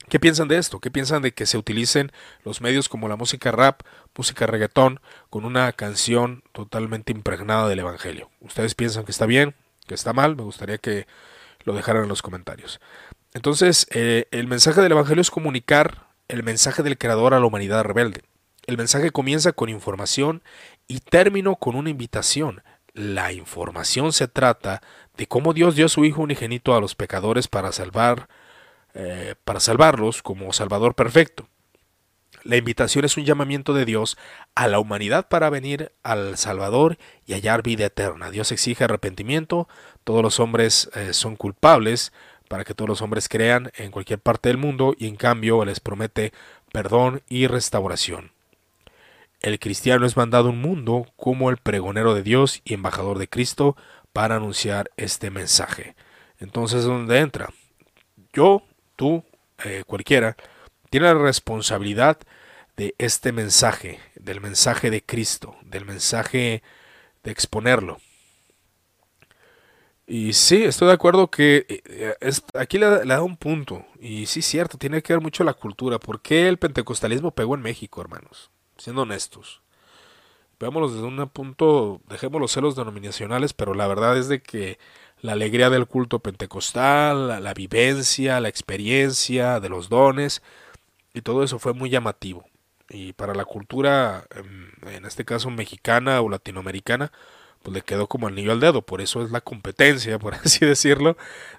¿Qué piensan de esto? ¿Qué piensan de que se utilicen los medios como la música rap, música reggaetón, con una canción totalmente impregnada del Evangelio? ¿Ustedes piensan que está bien, que está mal? Me gustaría que lo dejaron en los comentarios. Entonces, eh, el mensaje del Evangelio es comunicar el mensaje del Creador a la humanidad rebelde. El mensaje comienza con información y termina con una invitación. La información se trata de cómo Dios dio a su Hijo unigénito a los pecadores para salvar, eh, para salvarlos como Salvador perfecto. La invitación es un llamamiento de Dios a la humanidad para venir al Salvador y hallar vida eterna. Dios exige arrepentimiento, todos los hombres eh, son culpables para que todos los hombres crean en cualquier parte del mundo y en cambio les promete perdón y restauración. El cristiano es mandado un mundo como el pregonero de Dios y embajador de Cristo para anunciar este mensaje. Entonces, ¿dónde entra? Yo, tú, eh, cualquiera, tiene la responsabilidad de este mensaje, del mensaje de Cristo, del mensaje de exponerlo. Y sí, estoy de acuerdo que eh, aquí le, da un punto. Y sí, cierto, tiene que ver mucho la cultura. ¿Por qué el pentecostalismo pegó en México, hermanos? Siendo honestos. Veámoslo desde un punto, dejemos los celos denominacionales, pero la verdad es de que la alegría del culto pentecostal, la vivencia, la experiencia de los dones, y todo eso fue muy llamativo. Y para la cultura, em, en este caso mexicana o latinoamericana, pues le quedó como anillo al dedo. Por eso es la competencia, por así decirlo,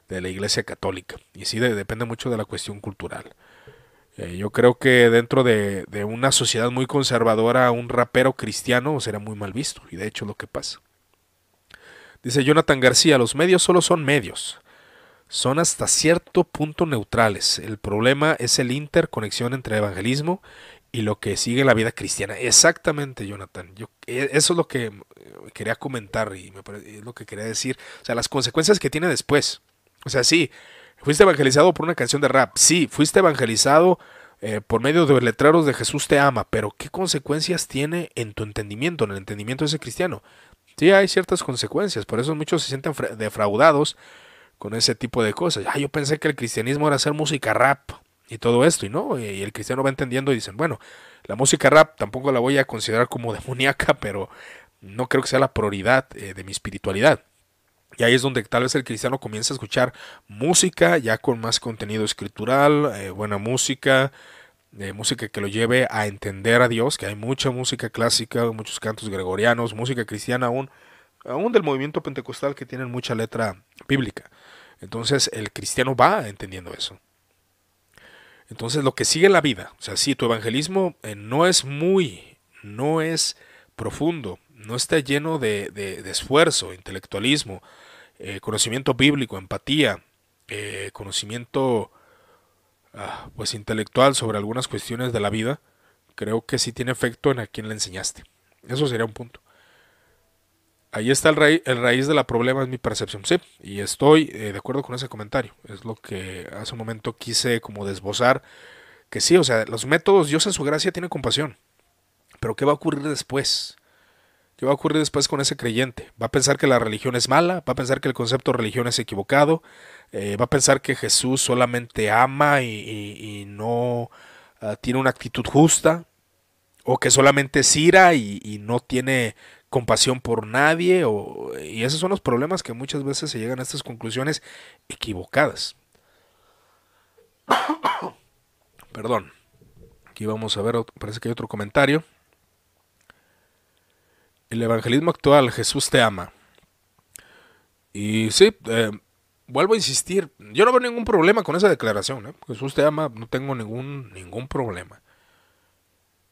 de la Iglesia Católica. Y sí depende mucho de la cuestión cultural. Eh, yo creo que dentro de, una sociedad muy conservadora, un rapero cristiano será muy mal visto. Y de hecho lo que pasa. Dice Jonathan García, los medios solo son medios son hasta cierto punto neutrales. El problema es el interconexión entre evangelismo y lo que sigue la vida cristiana. Exactamente, Jonathan. Yo, e, eso es lo que quería comentar y es lo que quería decir. O sea, las consecuencias que tiene después. O sea, sí, fuiste evangelizado por una canción de rap. Sí, fuiste evangelizado eh, por medio de letreros de Jesús te ama. Pero ¿qué consecuencias tiene en tu entendimiento, en el entendimiento de ese cristiano? Sí, hay ciertas consecuencias. Por eso muchos se sienten defraudados con ese tipo de cosas. Ah, yo pensé que el cristianismo era hacer música rap y todo esto, y no, y el cristiano va entendiendo y dicen, bueno, la música rap tampoco la voy a considerar como demoníaca, pero no creo que sea la prioridad eh, de mi espiritualidad. Y ahí es donde tal vez el cristiano comienza a escuchar música ya con más contenido escritural, eh, buena música, eh, música que lo lleve a entender a Dios, que hay mucha música clásica, muchos cantos gregorianos, música cristiana aún, aún del movimiento pentecostal que tienen mucha letra bíblica. Entonces el cristiano va entendiendo eso. Entonces lo que sigue la vida, o sea, si tu evangelismo eh, no es muy, no es profundo, no está lleno de, esfuerzo, intelectualismo, eh, conocimiento bíblico, empatía, eh, conocimiento ah, pues intelectual sobre algunas cuestiones de la vida, creo que sí tiene efecto en a quien le enseñaste. Eso sería un punto. Ahí está el, raíz, el raíz de la problema, es mi percepción. Sí, y estoy eh, de acuerdo con ese comentario. Es lo que hace un momento quise como desbozar. Que sí, o sea, los métodos, Dios en su gracia tiene compasión. Pero ¿qué va a ocurrir después? ¿Qué va a ocurrir después con ese creyente? ¿Va a pensar que la religión es mala? ¿Va a pensar que el concepto de religión es equivocado? Eh, ¿Va a pensar que Jesús solamente ama y, no ah, tiene una actitud justa? ¿O que solamente es ira y no tiene compasión por nadie o, y esos son los problemas que muchas veces se llegan a estas conclusiones equivocadas. Perdón. Aquí vamos a ver, parece que hay otro comentario. El evangelismo actual, Jesús te ama. Y sí, eh, vuelvo a insistir, yo no veo ningún problema con esa declaración. ¿eh? Jesús te ama, no tengo ningún, ningún problema.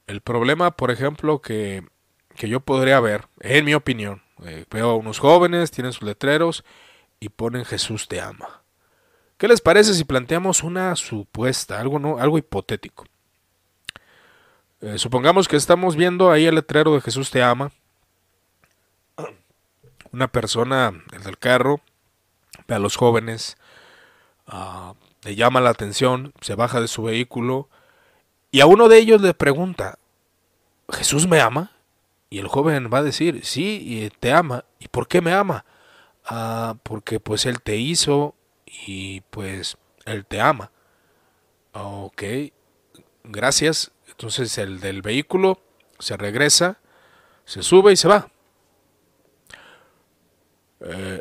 El problema, por ejemplo, que que yo podría ver, en mi opinión. Eh, veo a unos jóvenes, tienen sus letreros y ponen Jesús te ama. ¿Qué les parece si planteamos una supuesta, algo, no, algo hipotético? Eh, supongamos que estamos viendo ahí el letrero de Jesús te ama. Una persona, el del carro, ve a los jóvenes, ah, le llama la atención, se baja de su vehículo y a uno de ellos le pregunta, ¿Jesús me ama? Y el joven va a decir, sí, te ama. ¿Y por qué me ama? Ah, porque pues él te hizo y pues él te ama. Ok, gracias. Entonces el del vehículo se regresa, se sube y se va. Eh,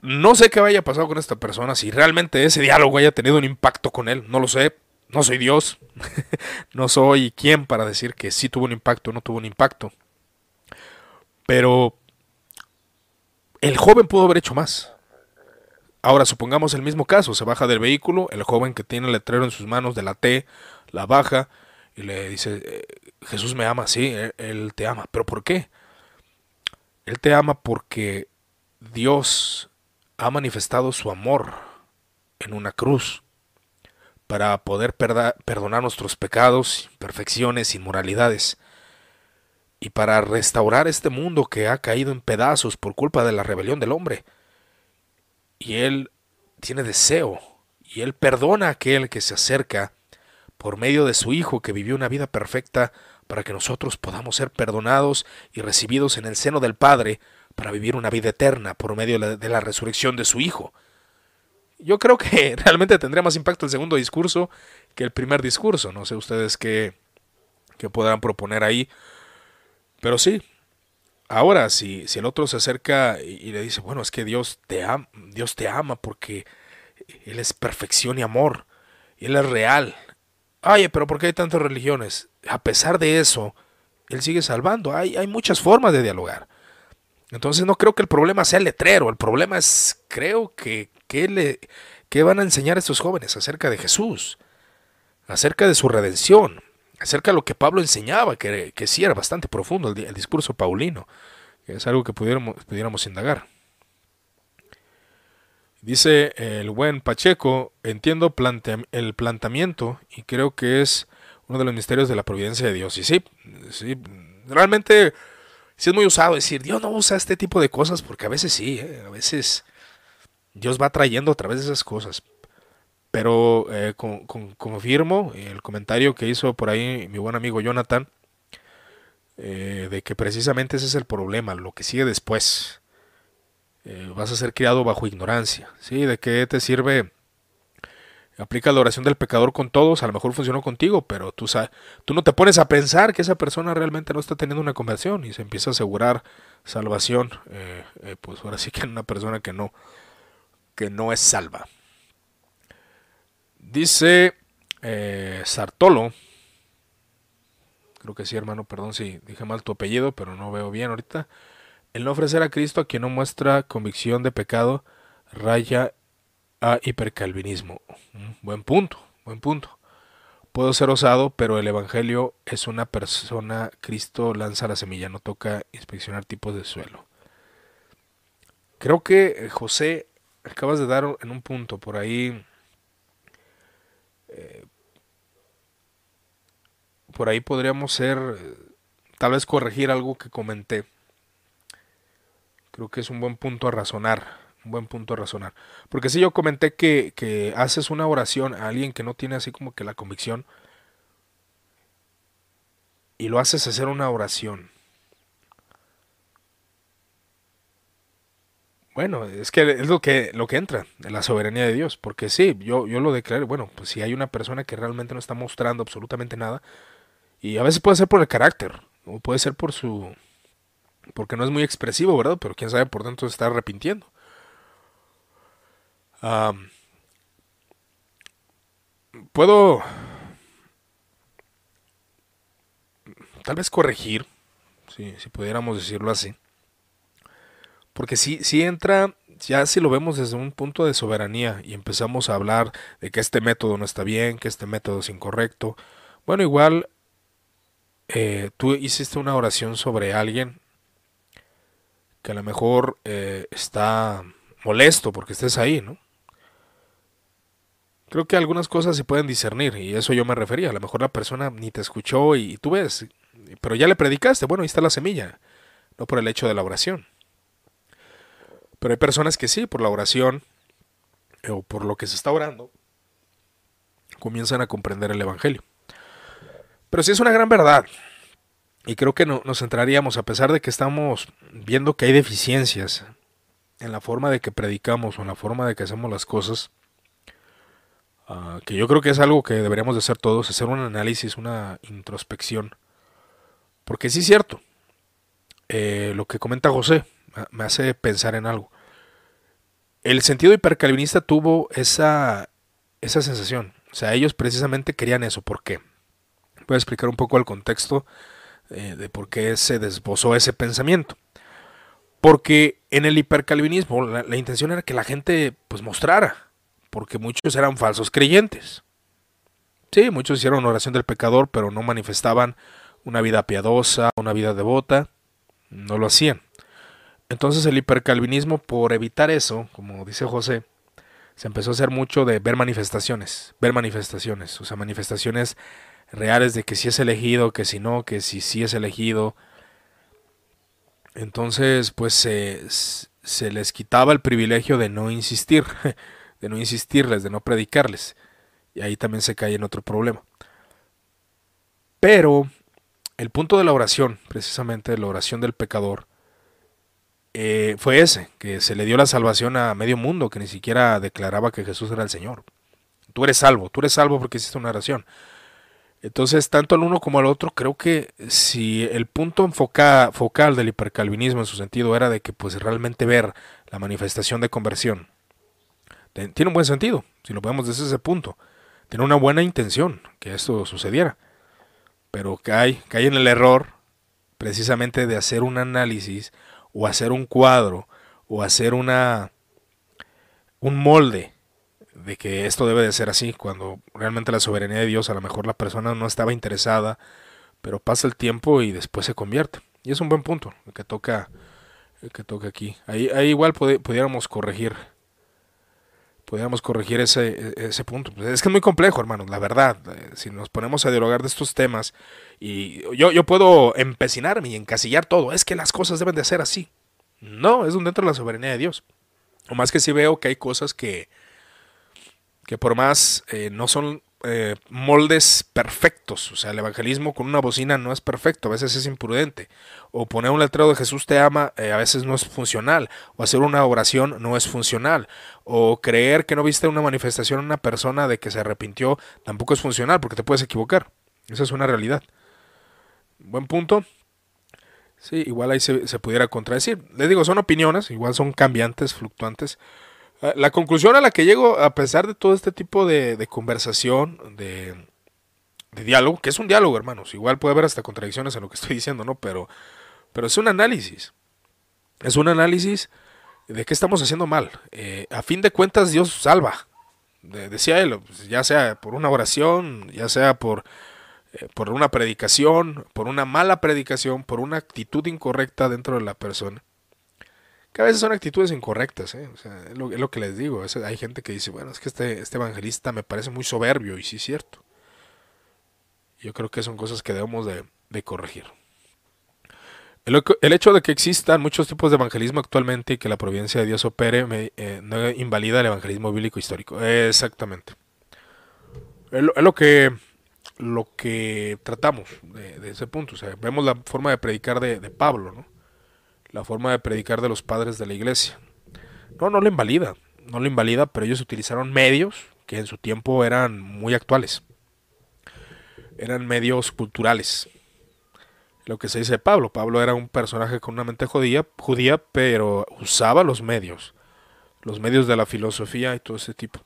no sé qué vaya a pasar con esta persona, si realmente ese diálogo haya tenido un impacto con él, no lo sé, no soy Dios, no soy quien para decir que sí tuvo un impacto o no tuvo un impacto. Pero el joven pudo haber hecho más. Ahora supongamos el mismo caso, se baja del vehículo, el joven que tiene el letrero en sus manos de la T, la baja y le dice, eh, Jesús me ama, sí, él te ama, pero ¿por qué? Él te ama porque Dios ha manifestado su amor en una cruz para poder perdonar nuestros pecados, imperfecciones, inmoralidades, y para restaurar este mundo que ha caído en pedazos por culpa de la rebelión del hombre. Y Él tiene deseo, y Él perdona a aquel que se acerca por medio de su Hijo que vivió una vida perfecta para que nosotros podamos ser perdonados y recibidos en el seno del Padre para vivir una vida eterna por medio de la resurrección de su Hijo. Yo creo que realmente tendría más impacto el segundo discurso que el primer discurso. No sé ustedes qué, qué podrán proponer ahí. Pero sí, ahora si, si el otro se acerca y, le dice, bueno, es que Dios te, ama, Dios te ama porque Él es perfección y amor. Y Él es real. Ay, pero ¿por qué hay tantas religiones? A pesar de eso, Él sigue salvando. Hay, hay muchas formas de dialogar. Entonces no creo que el problema sea el letrero. El problema es, creo que, ¿qué, le, van a enseñar a estos jóvenes acerca de Jesús? Acerca de su redención. Acerca de lo que Pablo enseñaba, que, que sí era bastante profundo el, discurso paulino. Es algo que pudiéramos, pudiéramos indagar. Dice el buen Pacheco, entiendo el planteamiento y creo que es uno de los misterios de la providencia de Dios. Y sí, sí realmente sí es muy usado decir, Dios no usa este tipo de cosas porque a veces sí, ¿eh? a veces Dios va trayendo a través de esas cosas. Pero eh, confirmo el comentario que hizo por ahí mi buen amigo Jonathan, eh, de que precisamente ese es el problema, lo que sigue después. Eh, vas a ser criado bajo ignorancia. ¿sí? ¿De qué te sirve? Aplica la oración del pecador con todos, a lo mejor funcionó contigo, pero tú, tú no te pones a pensar que esa persona realmente no está teniendo una conversión y se empieza a asegurar salvación, eh, eh, pues ahora sí que en una persona que no, que no es salva. Dice Sartolo, creo que sí hermano, perdón si dije mal tu apellido, pero no veo bien ahorita. El no ofrecer a Cristo a quien no muestra convicción de pecado raya a hipercalvinismo. Mm, buen punto, buen punto. Puedo ser osado, pero el Evangelio es una persona, Cristo lanza la semilla, no toca inspeccionar tipos de suelo. Creo que eh, José, acabas de dar en un punto por ahí, eh, por ahí podríamos ser, eh, tal vez corregir algo que comenté Creo que es un buen punto a razonar. Un buen punto a razonar. Porque si yo comenté que, que haces una oración a alguien que no tiene así como que la convicción. Y lo haces hacer una oración. Bueno, es que es lo que, lo que entra en la soberanía de Dios. Porque sí, yo, yo lo declaré. Bueno, pues si hay una persona que realmente no está mostrando absolutamente nada. Y a veces puede ser por el carácter. O puede ser por su, porque no es muy expresivo, ¿verdad? Pero quién sabe por dentro se está arrepintiendo. puedo tal vez corregir, si, si pudiéramos decirlo así. Porque si, si entra, ya si lo vemos desde un punto de soberanía y empezamos a hablar de que este método no está bien, que este método es incorrecto, bueno, igual eh, tú hiciste una oración sobre alguien que a lo mejor eh, está molesto porque estés ahí, ¿no? Creo que algunas cosas se pueden discernir y eso yo me refería. A lo mejor la persona ni te escuchó y, tú ves, pero ya le predicaste. Bueno, ahí está la semilla, no por el hecho de la oración. Pero hay personas que sí, por la oración o por lo que se está orando, comienzan a comprender el Evangelio. Pero sí es una gran verdad y creo que no, nos centraríamos, a pesar de que estamos viendo que hay deficiencias en la forma de que predicamos o en la forma de que hacemos las cosas, ah, que yo creo que es algo que deberíamos de hacer todos, hacer un análisis, una introspección. Porque sí es cierto, eh, lo que comenta José me hace pensar en algo. El sentido hipercalvinista tuvo esa, esa sensación. O sea, ellos precisamente querían eso. ¿Por qué? Voy a explicar un poco el contexto eh, de por qué se desbozó ese pensamiento. Porque en el hipercalvinismo la, intención era que la gente pues mostrara, porque muchos eran falsos creyentes. Sí, muchos hicieron oración del pecador, pero no manifestaban una vida piadosa, una vida devota, no lo hacían. Entonces el hipercalvinismo, por evitar eso, como dice José, se empezó a hacer mucho de ver manifestaciones, ver manifestaciones, o sea, manifestaciones reales de que si es elegido, que si no, que si sí es elegido. Entonces, pues se, se les quitaba el privilegio de no insistir, de no insistirles, de no predicarles. Y ahí también se cae en otro problema. Pero el punto de la oración, precisamente la oración del pecador, eh, fue ese, que se le dio la salvación a medio mundo, que ni siquiera declaraba que Jesús era el Señor. Tú eres salvo, tú eres salvo porque hiciste una oración. Entonces, tanto el uno como el otro, creo que si el punto focal del hipercalvinismo en su sentido era de que pues realmente ver la manifestación de conversión, tiene un buen sentido, si lo vemos desde ese punto. Tiene una buena intención que esto sucediera, pero cae, cae en el error precisamente de hacer un análisis o hacer un cuadro o hacer una un molde de que esto debe de ser así, cuando realmente la soberanía de Dios a lo mejor la persona no estaba interesada, pero pasa el tiempo y después se convierte. Y es un buen punto el que toca, el que toca aquí. Ahí, ahí igual pudiéramos corregir, pudiéramos corregir ese, ese punto. Pues es que es muy complejo, hermanos, la verdad. Eh, si nos ponemos a dialogar de estos temas, y yo, yo puedo empecinarme y encasillar todo, es que las cosas deben de ser así. No, es un dentro de la soberanía de Dios. O más que si veo que hay cosas que, que por más eh, no son eh, moldes perfectos, o sea, el evangelismo con una bocina no es perfecto, a veces es imprudente, o poner un letrero de Jesús te ama eh, a veces no es funcional, o hacer una oración no es funcional, o creer que no viste una manifestación en una persona de que se arrepintió tampoco es funcional, porque te puedes equivocar, esa es una realidad. Buen punto. Sí, igual ahí se, se pudiera contradecir. Les digo, son opiniones, igual son cambiantes, fluctuantes. Ah, la conclusión a la que llego, a pesar de todo este tipo de, conversación, de, diálogo, que es un diálogo, hermanos, igual puede haber hasta contradicciones en lo que estoy diciendo, ¿no? Pero, pero es un análisis. Es un análisis de qué estamos haciendo mal. Eh, a fin de cuentas, Dios salva. decía él, pues, ya sea por una oración, ya sea por, eh, por una predicación, por una mala predicación, por una actitud incorrecta dentro de la persona que a veces son actitudes incorrectas, ¿eh? es, lo, que les digo. hay gente que dice, bueno, es que este, este evangelista me parece muy soberbio, y sí es cierto. Yo creo que son cosas que debemos de, corregir. El, hecho de que existan muchos tipos de evangelismo actualmente y que la providencia de Dios opere eh, no invalida el evangelismo bíblico histórico. Exactamente. Es lo, que lo que tratamos de, ese punto. O sea, vemos la forma de predicar de Pablo, ¿no? La forma de predicar de los padres de la iglesia. No, no lo invalida, no lo invalida, pero ellos utilizaron medios que en su tiempo eran muy actuales. Eran medios culturales. Lo que se dice de Pablo, Pablo era un personaje con una mente judía, judía, pero usaba los medios, los medios de la filosofía y todo ese tipo.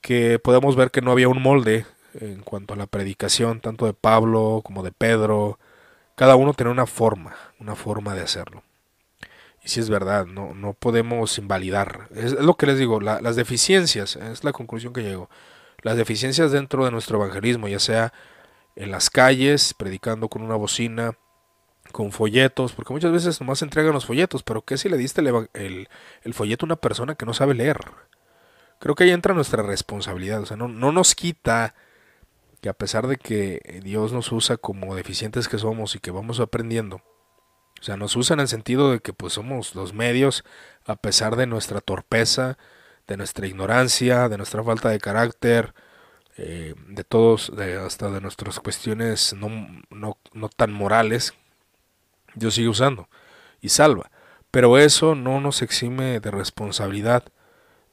Que podemos ver que no había un molde en cuanto a la predicación, tanto de Pablo como de Pedro, cada uno tiene una forma, una forma de hacerlo. Y si es verdad, no, no podemos invalidar. Es, lo que les digo, las deficiencias, es la conclusión que llego. Las deficiencias dentro de nuestro evangelismo, ya sea en las calles, predicando con una bocina, con folletos, porque muchas veces nomás entregan los folletos, pero ¿qué si le diste el, el, folleto a una persona que no sabe leer? Creo que ahí entra nuestra responsabilidad, o sea, no, no nos quita que a pesar de que Dios nos usa como deficientes que somos y que vamos aprendiendo, o sea, nos usa en el sentido de que pues somos los medios a pesar de nuestra torpeza, de nuestra ignorancia, de nuestra falta de carácter, eh, de todos, de, hasta de nuestras cuestiones no, no, no tan morales, Dios sigue usando y salva. Pero eso no nos exime de responsabilidad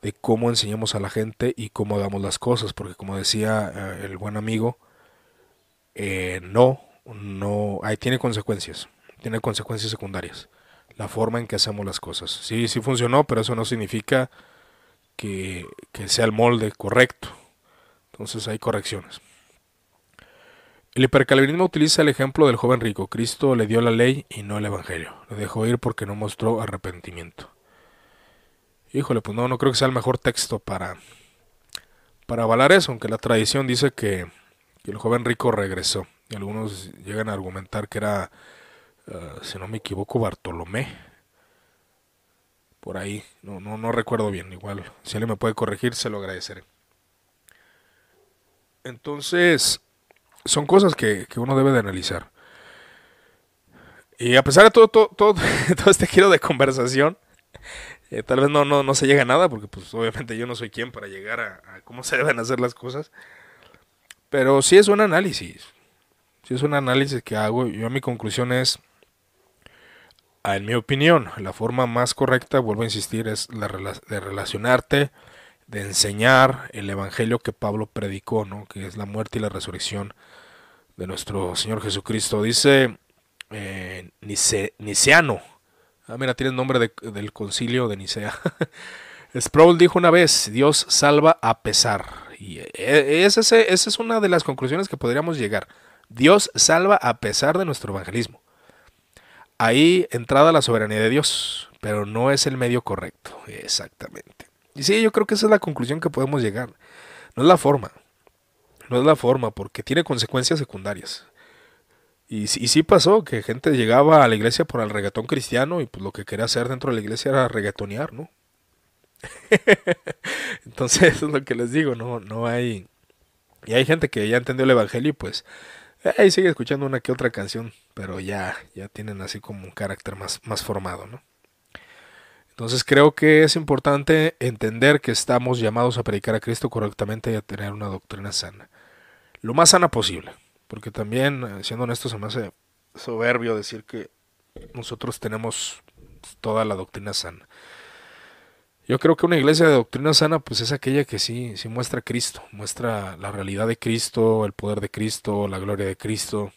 de cómo enseñamos a la gente y cómo hagamos las cosas, porque como decía eh, el buen amigo, eh, no, no, ahí tiene consecuencias, tiene consecuencias secundarias, la forma en que hacemos las cosas. Sí, sí funcionó, pero eso no significa que, que sea el molde correcto. Entonces hay correcciones. El hipercalvinismo utiliza el ejemplo del joven rico. Cristo le dio la ley y no el evangelio. Le dejó ir porque no mostró arrepentimiento. Híjole, pues no, no creo que sea el mejor texto para, para avalar eso, aunque la tradición dice que, el joven rico regresó. Y algunos llegan a argumentar que era, eh, si no me equivoco, Bartolomé. Por ahí, no, no, no recuerdo bien, igual. Si alguien me puede corregir, se lo agradeceré. Entonces, son cosas que, que uno debe de analizar. Y a pesar de todo, todo, todo, todo este giro de conversación, eh, tal vez no, no, no se llega a nada, porque pues obviamente yo no soy quien para llegar a, cómo se deben hacer las cosas. Pero sí es un análisis. Si es un análisis que hago, yo mi conclusión es, en mi opinión, la forma más correcta, vuelvo a insistir, es la de relacionarte, de enseñar el evangelio que Pablo predicó, ¿no? que es la muerte y la resurrección de nuestro Señor Jesucristo. Dice eh, Niceano, ah, mira, tiene el nombre del concilio de Nicea. Sproul dijo una vez, Dios salva a pesar. Y e, esa es una de las conclusiones que podríamos llegar. Dios salva a pesar de nuestro evangelismo. Ahí entrada la soberanía de Dios, pero no es el medio correcto. Exactamente. Y sí, yo creo que esa es la conclusión que podemos llegar. No es la forma. No es la forma, porque tiene consecuencias secundarias. Y, sí pasó que gente llegaba a la iglesia por el reggaetón cristiano y pues lo que quería hacer dentro de la iglesia era reggaetonear, ¿no? Entonces, eso es lo que les digo, no, no hay... Y hay gente que ya entendió el Evangelio y pues ahí sigue escuchando una que otra canción, pero ya, ya tienen así como un carácter más, más formado, ¿no? Entonces creo que es importante entender que estamos llamados a predicar a Cristo correctamente y a tener una doctrina sana. Lo más sana posible. Porque también, eh, siendo honesto, se me hace soberbio decir que nosotros tenemos toda la doctrina sana. Yo creo que una iglesia de doctrina sana pues es aquella que sí, sí muestra a Cristo, muestra la realidad de Cristo, el poder de Cristo, la gloria de Cristo,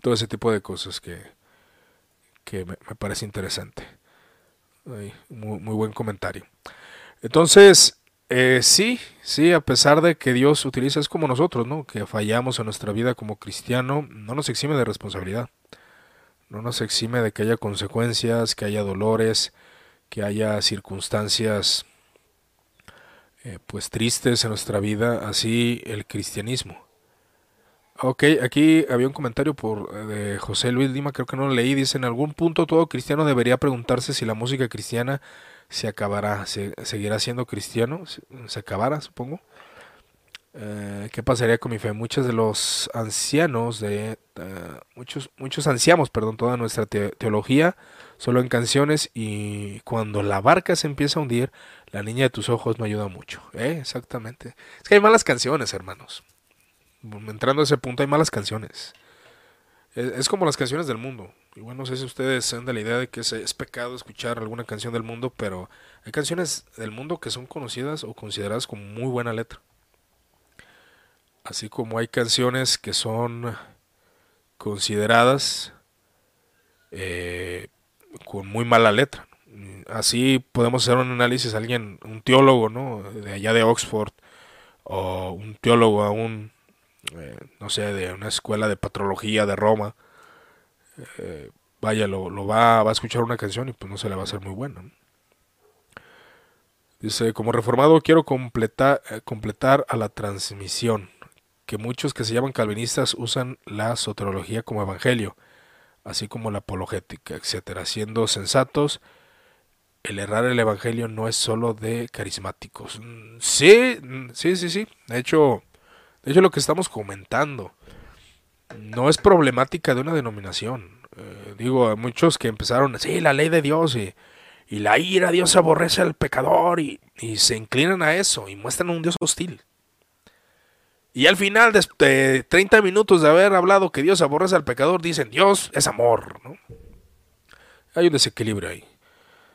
todo ese tipo de cosas que, que me, parece interesante. muy, buen comentario. Entonces, eh, sí, sí, a pesar de que Dios utiliza, es como nosotros, ¿no? Que fallamos en nuestra vida como cristiano, no nos exime de responsabilidad. No nos exime de que haya consecuencias, que haya dolores, que haya circunstancias eh, pues tristes en nuestra vida, así el cristianismo. Ok, aquí había un comentario por eh, de José Luis Lima, creo que no lo leí, dice, en algún punto todo cristiano debería preguntarse si la música cristiana se acabará, se, seguirá siendo cristiano, se acabará, supongo. Eh, ¿Qué pasaría con mi fe? Muchos de los ancianos, de muchos, muchos anciamos, perdón, toda nuestra teología, solo en canciones y cuando la barca se empieza a hundir, la niña de tus ojos no ayuda mucho. ¿eh? Exactamente. Es que hay malas canciones, hermanos. Entrando a ese punto, hay malas canciones. Es, como las canciones del mundo. Igual no sé si ustedes sean de la idea de que es, es pecado escuchar alguna canción del mundo, pero hay canciones del mundo que son conocidas o consideradas como muy buena letra así como hay canciones que son consideradas eh, con muy mala letra. Así podemos hacer un análisis, alguien, un teólogo, ¿no? De allá de Oxford, o un teólogo aún, eh, no sé, de una escuela de patrología de Roma, eh, vaya, lo, va, va, a escuchar una canción y pues no se le va a hacer muy buena. Dice, como reformado quiero completar, completar a la transmisión que muchos que se llaman calvinistas usan la soterología como evangelio, así como la apologética, etcétera, siendo sensatos. El errar el evangelio no es solo de carismáticos. Mm, sí, mm, sí, sí, sí. De hecho, de hecho lo que estamos comentando no es problemática de una denominación. Eh, digo, hay muchos que empezaron, sí, la ley de Dios y, la ira, Dios aborrece al pecador y, y se inclinan a eso y muestran un Dios hostil. Y al final de 30 minutos de haber hablado que Dios aborrece al pecador, dicen Dios es amor. ¿no? Hay un desequilibrio ahí.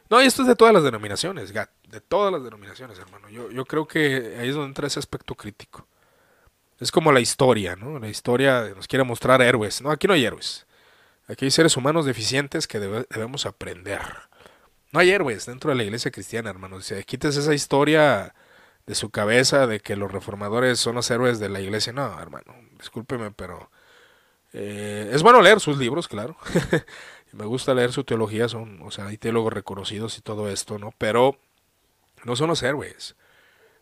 No, y esto es de todas las denominaciones, Gat, de todas las denominaciones, hermano. Yo, yo creo que ahí es donde entra ese aspecto crítico. Es como la historia, ¿no? La historia nos quiere mostrar héroes. No, aquí no hay héroes. Aquí hay seres humanos deficientes que debemos aprender. No hay héroes dentro de la iglesia cristiana, hermano. Si quites esa historia de su cabeza de que los reformadores son los héroes de la iglesia. No, hermano, discúlpeme, pero eh, es bueno leer sus libros, claro. Me gusta leer su teología, son, o sea, hay teólogos reconocidos y todo esto, ¿no? Pero no son los héroes.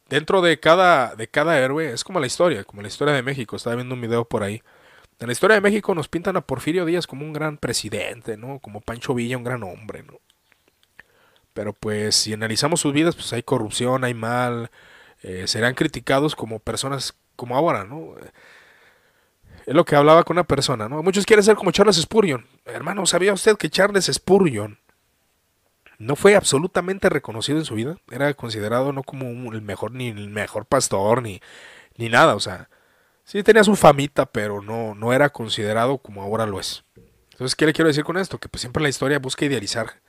Dentro de cada, de cada héroe es como la historia, como la historia de México. Estaba viendo un video por ahí. En la historia de México nos pintan a Porfirio Díaz como un gran presidente, ¿no? Como Pancho Villa, un gran hombre, ¿no? Pero pues si analizamos sus vidas, pues hay corrupción, hay mal, eh, serán criticados como personas como ahora, ¿no? Es lo que hablaba con una persona, ¿no? Muchos quieren ser como Charles Spurgeon. Hermano, ¿sabía usted que Charles Spurgeon no fue absolutamente reconocido en su vida? Era considerado no como el mejor, ni el mejor pastor, ni, ni nada, o sea, sí tenía su famita, pero no, no era considerado como ahora lo es. Entonces, ¿qué le quiero decir con esto? Que pues siempre la historia busca idealizar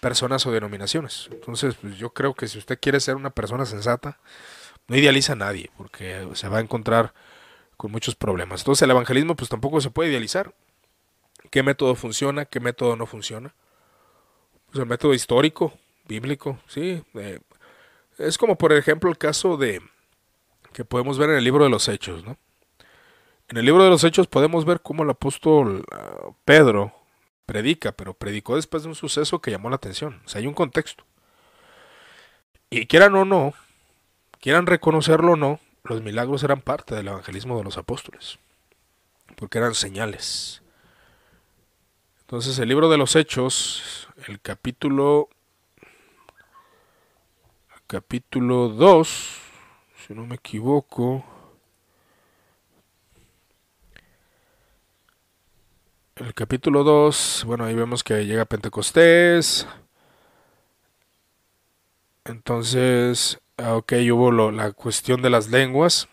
personas o denominaciones. Entonces, pues yo creo que si usted quiere ser una persona sensata, no idealiza a nadie, porque se va a encontrar con muchos problemas. Entonces, el evangelismo pues tampoco se puede idealizar. ¿Qué método funciona? ¿Qué método no funciona? Pues el método histórico, bíblico, sí. Eh, es como por ejemplo el caso de que podemos ver en el libro de los Hechos, ¿no? En el libro de los Hechos podemos ver cómo el apóstol uh, Pedro predica, pero predicó después de un suceso que llamó la atención. O sea, hay un contexto. Y quieran o no, quieran reconocerlo o no, los milagros eran parte del evangelismo de los apóstoles, porque eran señales. Entonces el libro de los Hechos, el capítulo capítulo 2, si no me equivoco, el capítulo 2, bueno, ahí vemos que llega Pentecostés. Entonces, ah, ok, hubo la cuestión de las lenguas.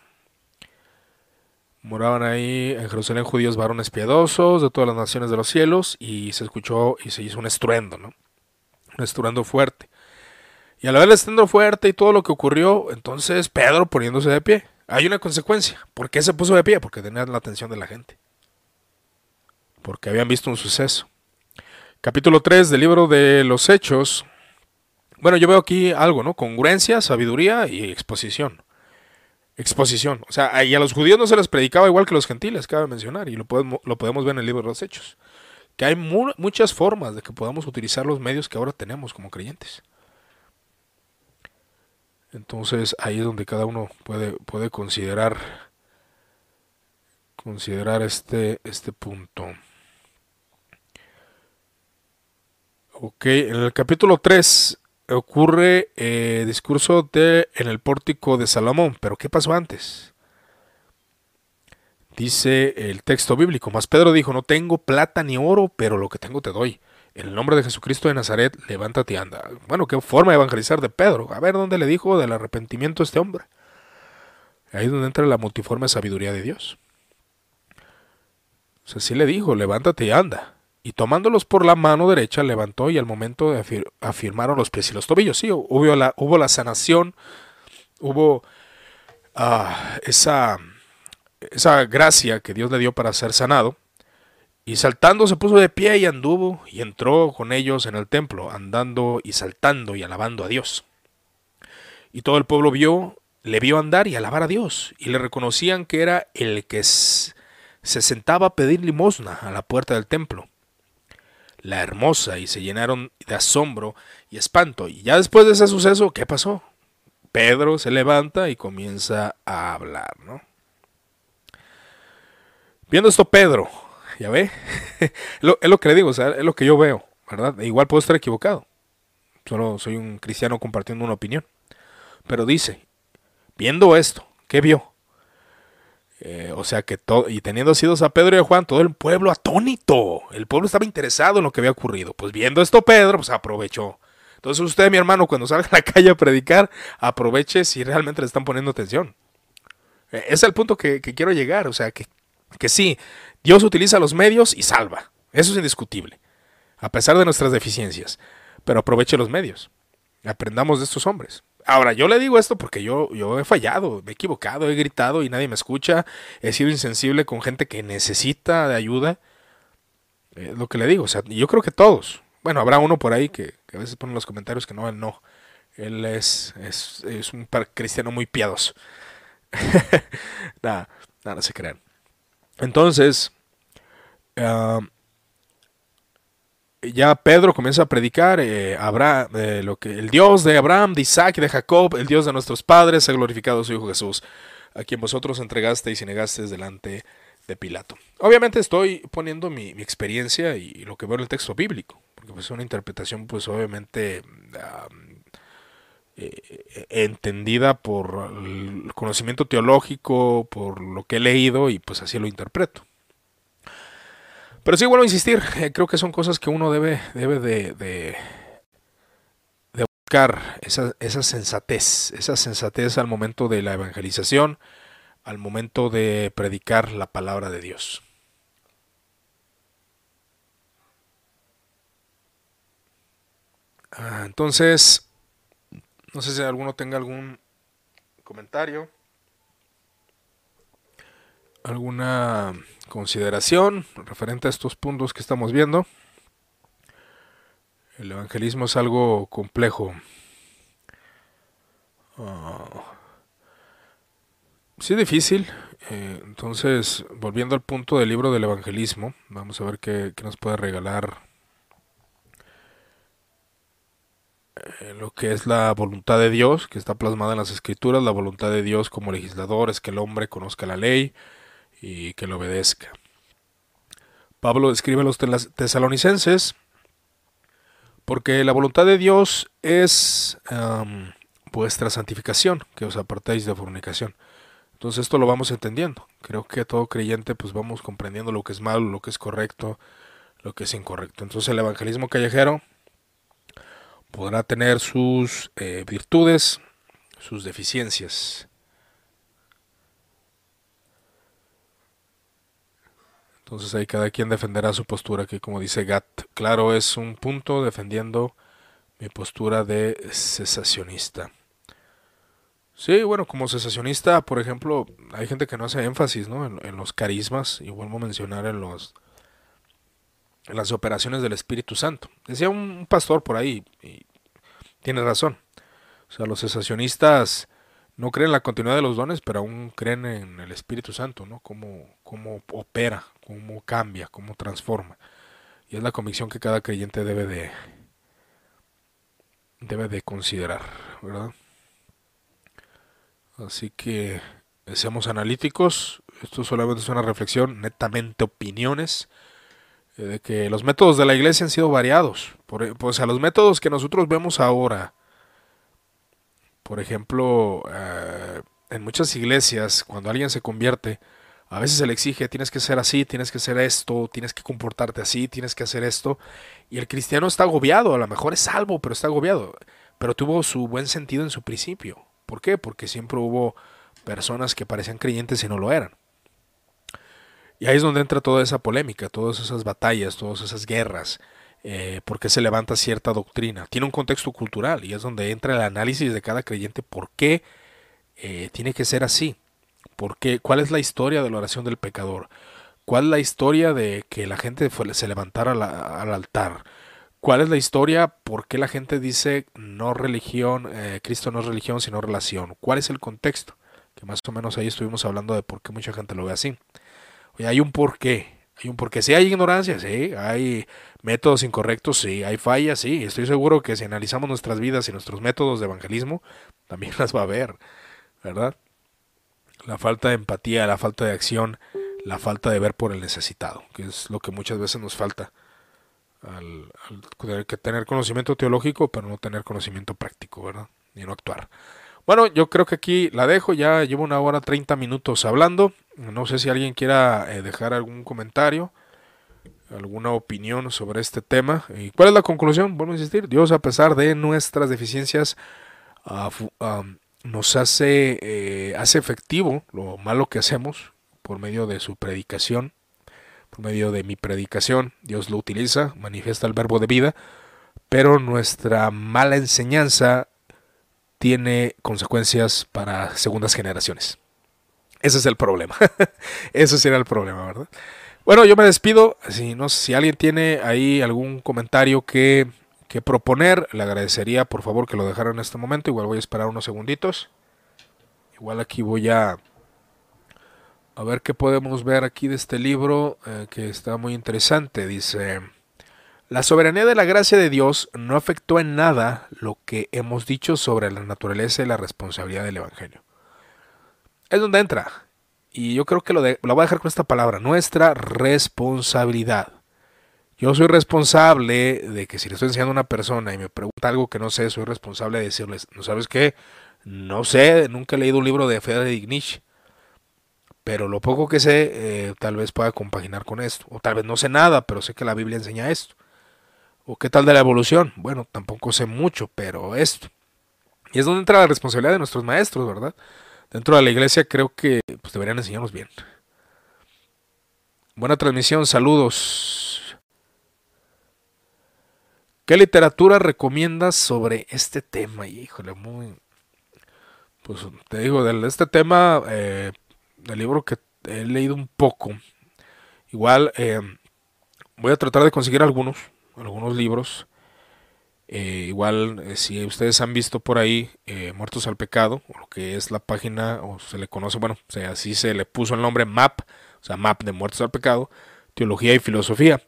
Moraban ahí en Jerusalén judíos varones piadosos de todas las naciones de los cielos y se escuchó y se hizo un estruendo, ¿no? Un estruendo fuerte. Y al ver el estruendo fuerte y todo lo que ocurrió, entonces Pedro poniéndose de pie. Hay una consecuencia. ¿Por qué se puso de pie? Porque tenía la atención de la gente porque habían visto un suceso. Capítulo 3 del libro de los Hechos. Bueno, yo veo aquí algo, ¿no? Congruencia, sabiduría y exposición. Exposición. O sea, y a los judíos no se les predicaba igual que a los gentiles, cabe mencionar, y lo podemos, lo podemos ver en el libro de los Hechos. Que hay muchas formas de que podamos utilizar los medios que ahora tenemos como creyentes. Entonces ahí es donde cada uno puede, puede considerar, considerar este, este punto. Ok, en el capítulo 3 ocurre eh, discurso de, en el pórtico de Salomón, pero ¿qué pasó antes? Dice el texto bíblico, mas Pedro dijo, no tengo plata ni oro, pero lo que tengo te doy. En el nombre de Jesucristo de Nazaret, levántate y anda. Bueno, qué forma de evangelizar de Pedro. A ver dónde le dijo del arrepentimiento a este hombre. Ahí es donde entra la multiforme sabiduría de Dios. O sea, sí le dijo, levántate y anda y tomándolos por la mano derecha levantó y al momento afirmaron los pies y los tobillos. Sí, hubo la, hubo la sanación, hubo ah, esa, esa gracia que Dios le dio para ser sanado. Y saltando se puso de pie y anduvo y entró con ellos en el templo, andando y saltando y alabando a Dios. Y todo el pueblo vio, le vio andar y alabar a Dios, y le reconocían que era el que se sentaba a pedir limosna a la puerta del templo la hermosa y se llenaron de asombro y espanto. Y ya después de ese suceso, ¿qué pasó? Pedro se levanta y comienza a hablar, ¿no? Viendo esto, Pedro, ya ve, es lo que le digo, es lo que yo veo, ¿verdad? E igual puedo estar equivocado, solo soy un cristiano compartiendo una opinión. Pero dice, viendo esto, ¿qué vio? Eh, o sea que todo, y teniendo sido a Pedro y a Juan, todo el pueblo atónito. El pueblo estaba interesado en lo que había ocurrido. Pues viendo esto, Pedro, pues aprovechó. Entonces usted, mi hermano, cuando salga a la calle a predicar, aproveche si realmente le están poniendo atención. Eh, ese es el punto que, quiero llegar. O sea, que, que sí, Dios utiliza los medios y salva. Eso es indiscutible. A pesar de nuestras deficiencias. Pero aproveche los medios. Aprendamos de estos hombres. Ahora, yo le digo esto porque yo, yo he fallado, me he equivocado, he gritado y nadie me escucha, he sido insensible con gente que necesita de ayuda. Es lo que le digo, o sea, yo creo que todos. Bueno, habrá uno por ahí que, a veces pone en los comentarios que no, él no. Él es, es, es un cristiano muy piadoso. nada, nada, se crean. Entonces, uh, ya Pedro comienza a predicar eh, eh, lo que el Dios de Abraham, de Isaac y de Jacob, el Dios de nuestros padres, ha glorificado su Hijo Jesús, a quien vosotros entregasteis y negasteis delante de Pilato. Obviamente estoy poniendo mi, experiencia y, lo que veo en el texto bíblico, porque pues, es una interpretación pues obviamente eh, entendida por el conocimiento teológico, por lo que he leído y pues así lo interpreto. Pero sí, vuelvo a insistir, eh, creo que son cosas que uno debe, debe de, de, buscar, esa, esa, sensatez, esa sensatez al momento de la evangelización, al momento de predicar la palabra de Dios. Ah, entonces, no sé si alguno tenga algún comentario, alguna consideración referente a estos puntos que estamos viendo. El evangelismo es algo complejo. Uh, sí, difícil. Eh, entonces, volviendo al punto del libro del evangelismo, vamos a ver qué, qué nos puede regalar eh, lo que es la voluntad de Dios, que está plasmada en las escrituras, la voluntad de Dios como legislador es que el hombre conozca la ley y que lo obedezca. Pablo escribe a los tesalonicenses, porque la voluntad de Dios es vuestra santificación, que os apartéis de fornicación. Entonces esto lo vamos entendiendo. Creo que todo creyente pues vamos comprendiendo lo que es malo, lo que es correcto, lo que es incorrecto. Entonces el evangelismo callejero podrá tener sus eh, virtudes, sus deficiencias. Entonces ahí cada quien defenderá su postura, que como dice Gat, claro, es un punto defendiendo mi postura de cesacionista. Sí, bueno, como cesacionista, por ejemplo, hay gente que no hace énfasis ¿no? en, los carismas, y vuelvo a mencionar en, los, en las operaciones del Espíritu Santo. Decía un pastor por ahí, y tiene razón. O sea, los cesacionistas no creen en la continuidad de los dones, pero aún creen en el Espíritu Santo, ¿no? Cómo, cómo opera, cómo cambia, cómo transforma. Y es la convicción que cada creyente debe de debe de considerar, ¿verdad? Así que seamos analíticos. Esto solamente es una reflexión, netamente opiniones, eh, de que los métodos de la iglesia han sido variados. Por, pues a los métodos que nosotros vemos ahora, por ejemplo, eh, en muchas iglesias, cuando alguien se convierte, a veces se le exige, tienes que ser así, tienes que ser esto, tienes que comportarte así, tienes que hacer esto. Y el cristiano está agobiado, a lo mejor es salvo, pero está agobiado. Pero tuvo su buen sentido en su principio. ¿Por qué? Porque siempre hubo personas que parecían creyentes y no lo eran. Y ahí es donde entra toda esa polémica, todas esas batallas, todas esas guerras, eh, por qué se levanta cierta doctrina. Tiene un contexto cultural y es donde entra el análisis de cada creyente por qué eh, tiene que ser así. Porque, ¿Cuál es la historia de la oración del pecador? ¿Cuál es la historia de que la gente se levantara al altar? ¿Cuál es la historia? ¿Por qué la gente dice no religión, eh, Cristo no es religión, sino relación? ¿Cuál es el contexto? Que más o menos ahí estuvimos hablando de por qué mucha gente lo ve así. Hay un porqué. Hay un porqué. Sí, hay ignorancia, sí. Hay métodos incorrectos, sí. Hay fallas, sí. Estoy seguro que si analizamos nuestras vidas y nuestros métodos de evangelismo, también las va a haber, ¿verdad? La falta de empatía, la falta de acción, la falta de ver por el necesitado, que es lo que muchas veces nos falta al, al que tener conocimiento teológico, pero no tener conocimiento práctico, ¿verdad? Ni no actuar. Bueno, yo creo que aquí la dejo, ya llevo una hora 30 minutos hablando. No sé si alguien quiera eh, dejar algún comentario, alguna opinión sobre este tema. ¿Y cuál es la conclusión? Vuelvo a insistir, Dios a pesar de nuestras deficiencias uh, nos hace, eh, hace efectivo lo malo que hacemos por medio de su predicación, por medio de mi predicación. Dios lo utiliza, manifiesta el verbo de vida, pero nuestra mala enseñanza tiene consecuencias para segundas generaciones. Ese es el problema. Ese será el problema, ¿verdad? Bueno, yo me despido. Si, no, si alguien tiene ahí algún comentario que que proponer. Le agradecería por favor que lo dejara en este momento. Igual voy a esperar unos segunditos. Igual aquí voy a a ver qué podemos ver aquí de este libro eh, que está muy interesante. Dice, la soberanía de la gracia de Dios no afectó en nada lo que hemos dicho sobre la naturaleza y la responsabilidad del Evangelio. Es donde entra. Y yo creo que lo, de, lo voy a dejar con esta palabra, nuestra responsabilidad. Yo soy responsable de que si le estoy enseñando a una persona y me pregunta algo que no sé, soy responsable de decirles, ¿no sabes qué? No sé, nunca he leído un libro de Friedrich Nietzsche, pero lo poco que sé eh, tal vez pueda compaginar con esto. O tal vez no sé nada, pero sé que la Biblia enseña esto. ¿O qué tal de la evolución? Bueno, tampoco sé mucho, pero esto. Y es donde entra la responsabilidad de nuestros maestros, ¿verdad? dentro de la iglesia creo que pues, deberían enseñarnos bien. Buena transmisión, saludos. ¿Qué literatura recomiendas sobre este tema? Híjole, muy... Pues te digo, de este tema, eh, del libro que he leído un poco. Igual, eh, voy a tratar de conseguir algunos, algunos libros. Eh, igual, eh, si ustedes han visto por ahí Muertos al Pecado, lo que es la página, o se le conoce, bueno, o así se le puso el nombre MAP, o sea, MAP de Muertos al Pecado, Teología y Filosofía.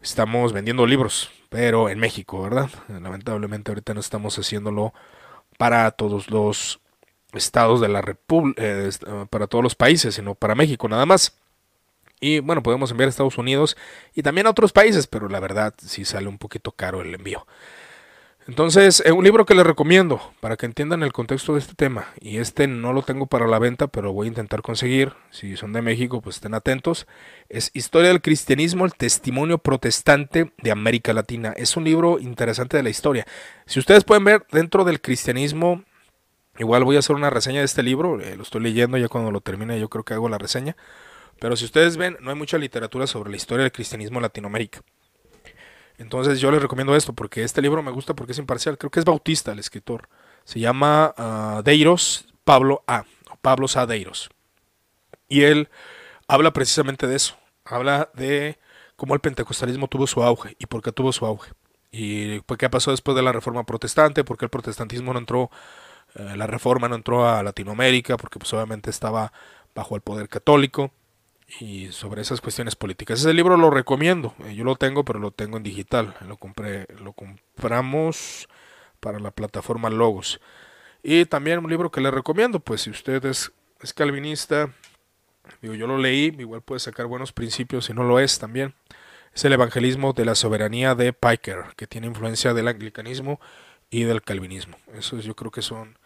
Estamos vendiendo libros, pero en México, ¿verdad? Lamentablemente ahorita no estamos haciéndolo para todos los estados de la República, para todos los países, sino para México nada más. Y bueno, podemos enviar a Estados Unidos y también a otros países, pero la verdad sí sale un poquito caro el envío. Entonces, un libro que les recomiendo para que entiendan el contexto de este tema, y este no lo tengo para la venta, pero voy a intentar conseguir, si son de México, pues estén atentos, es Historia del Cristianismo, el Testimonio Protestante de América Latina. Es un libro interesante de la historia. Si ustedes pueden ver dentro del cristianismo, igual voy a hacer una reseña de este libro, eh, lo estoy leyendo, ya cuando lo termine yo creo que hago la reseña. Pero si ustedes ven, no hay mucha literatura sobre la historia del cristianismo en Latinoamérica. Entonces yo les recomiendo esto porque este libro me gusta porque es imparcial. Creo que es Bautista el escritor. Se llama uh, Deiros Pablo A. O Pablo Sadeiros. Y él habla precisamente de eso. Habla de cómo el pentecostalismo tuvo su auge y por qué tuvo su auge. Y qué pasó después de la reforma protestante, por qué el protestantismo no entró, eh, la reforma no entró a Latinoamérica, porque pues obviamente estaba bajo el poder católico y sobre esas cuestiones políticas. Ese libro lo recomiendo. Eh, yo lo tengo, pero lo tengo en digital. Lo compré, lo compramos para la plataforma Logos. Y también un libro que le recomiendo, pues si usted es, es calvinista, digo, yo lo leí, igual puede sacar buenos principios, si no lo es también. Es el Evangelismo de la Soberanía de Piker, que tiene influencia del anglicanismo y del calvinismo. Esos yo creo que son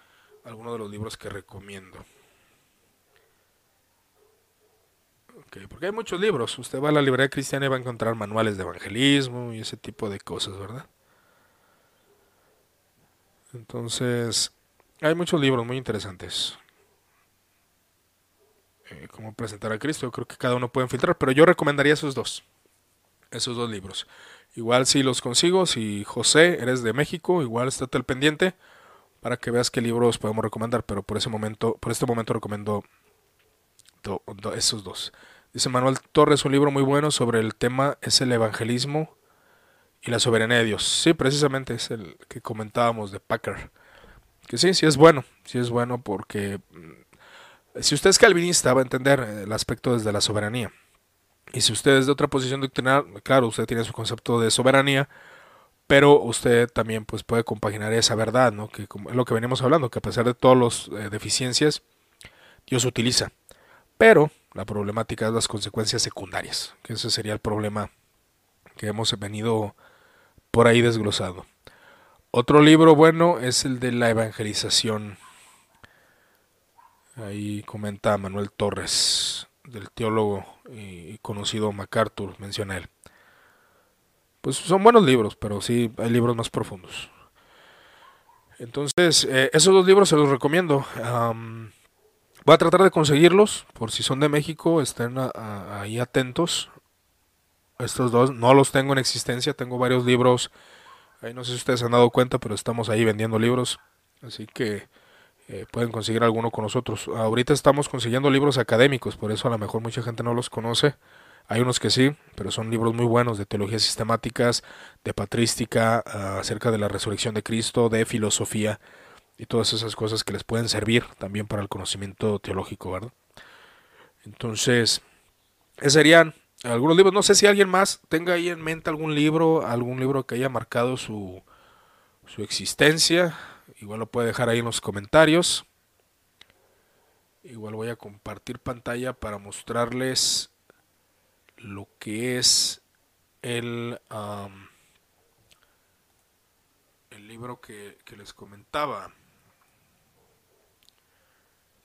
algunos de los libros que recomiendo. Porque hay muchos libros. Usted va a la librería cristiana y va a encontrar manuales de evangelismo y ese tipo de cosas, ¿verdad? Entonces, hay muchos libros muy interesantes. Eh, cómo presentar a Cristo. Yo creo que cada uno puede filtrar, pero yo recomendaría esos dos. Esos dos libros. Igual si los consigo, si José, eres de México, igual estate al pendiente para que veas qué libros podemos recomendar, pero por ese momento, por este momento recomiendo esos dos. Dice Manuel Torres, un libro muy bueno sobre el tema es el evangelismo y la soberanía de Dios. Sí, precisamente es el que comentábamos de Packer. Que sí, sí es bueno, sí es bueno porque mm, si usted es calvinista va a entender el aspecto desde la soberanía. Y si usted es de otra posición doctrinal, claro, usted tiene su concepto de soberanía, pero usted también pues puede compaginar esa verdad, ¿no? Que es lo que venimos hablando, que a pesar de todas las eh, deficiencias, Dios utiliza. Pero la problemática es las consecuencias secundarias, que ese sería el problema que hemos venido por ahí desglosado. Otro libro bueno es el de la evangelización. Ahí comenta Manuel Torres, del teólogo y conocido MacArthur, menciona él. Pues son buenos libros, pero sí hay libros más profundos. Entonces, eh, esos dos libros se los recomiendo. Voy a tratar de conseguirlos, por si son de México, estén ahí atentos. Estos dos no los tengo en existencia, tengo varios libros. Ahí no sé si ustedes se han dado cuenta, pero estamos ahí vendiendo libros. Así que eh, pueden conseguir alguno con nosotros. Ahorita estamos consiguiendo libros académicos, por eso a lo mejor mucha gente no los conoce. Hay unos que sí, pero son libros muy buenos de teologías sistemáticas, de patrística, ah, acerca de la resurrección de Cristo, de filosofía y todas esas cosas que les pueden servir también para el conocimiento teológico, ¿verdad? Entonces, esos serían algunos libros. No sé si alguien más tenga ahí en mente algún libro, algún libro que haya marcado su, su existencia. Igual lo puede dejar ahí en los comentarios. Igual voy a compartir pantalla para mostrarles lo que es el, el libro que les comentaba.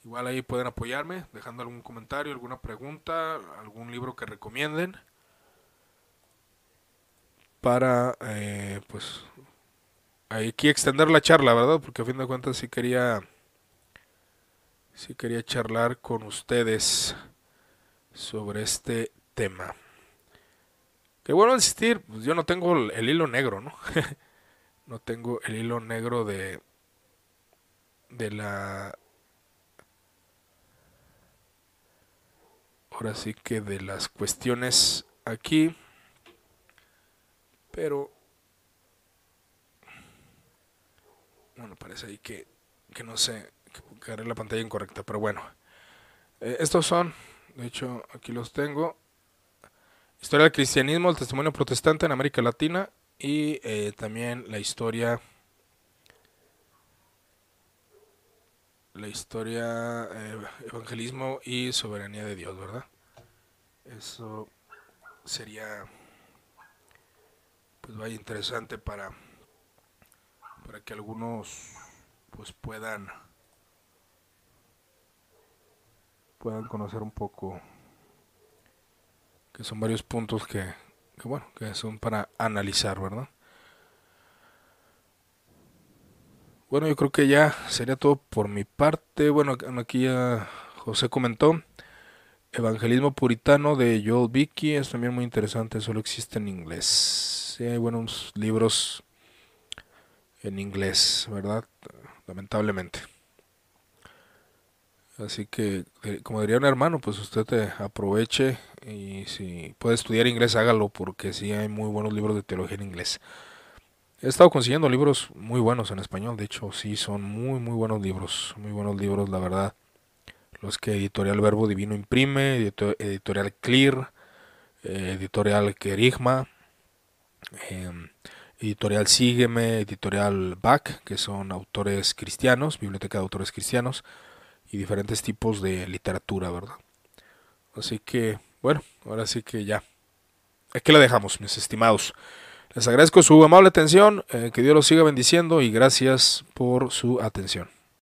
Igual ahí pueden apoyarme dejando algún comentario, alguna pregunta, algún libro que recomienden para eh, pues aquí extender la charla, ¿verdad? Porque a fin de cuentas sí quería sí quería charlar con ustedes sobre este tema. Que bueno insistir, pues yo no tengo el hilo negro, ¿no? no tengo el hilo negro de de la ahora sí que de las cuestiones aquí pero bueno parece ahí que, que no sé que agarré la pantalla incorrecta pero bueno. Eh, estos son de hecho aquí los tengo. Historia del cristianismo el testimonio protestante en América Latina y eh, también la historia la historia, eh, evangelismo y soberanía de Dios, ¿verdad? Eso sería, pues vaya interesante para, para que algunos, pues puedan, puedan conocer un poco, que son varios puntos que, que bueno, que son para analizar, ¿verdad? Bueno, yo creo que ya sería todo por mi parte. Bueno, aquí ya José comentó. Evangelismo Puritano de Joel Vicky es también muy interesante, solo existe en inglés. Sí, hay buenos libros en inglés, ¿verdad? Lamentablemente. Así que, eh, como diría un hermano, pues usted te aproveche y si puede estudiar inglés, hágalo, porque sí hay muy buenos libros de teología en inglés. He estado consiguiendo libros muy buenos en español, de hecho sí son muy muy buenos libros, muy buenos libros la verdad. Los que Editorial Verbo Divino imprime, Editorial Clear, eh, Editorial Querigma, em, Editorial Sígueme, Editorial Back, que son autores cristianos, biblioteca de autores cristianos y diferentes tipos de literatura, ¿verdad? Así que, bueno, ahora sí que ya. Aquí la dejamos, mis estimados. Les agradezco su amable atención, eh, que Dios los siga bendiciendo y gracias por su atención.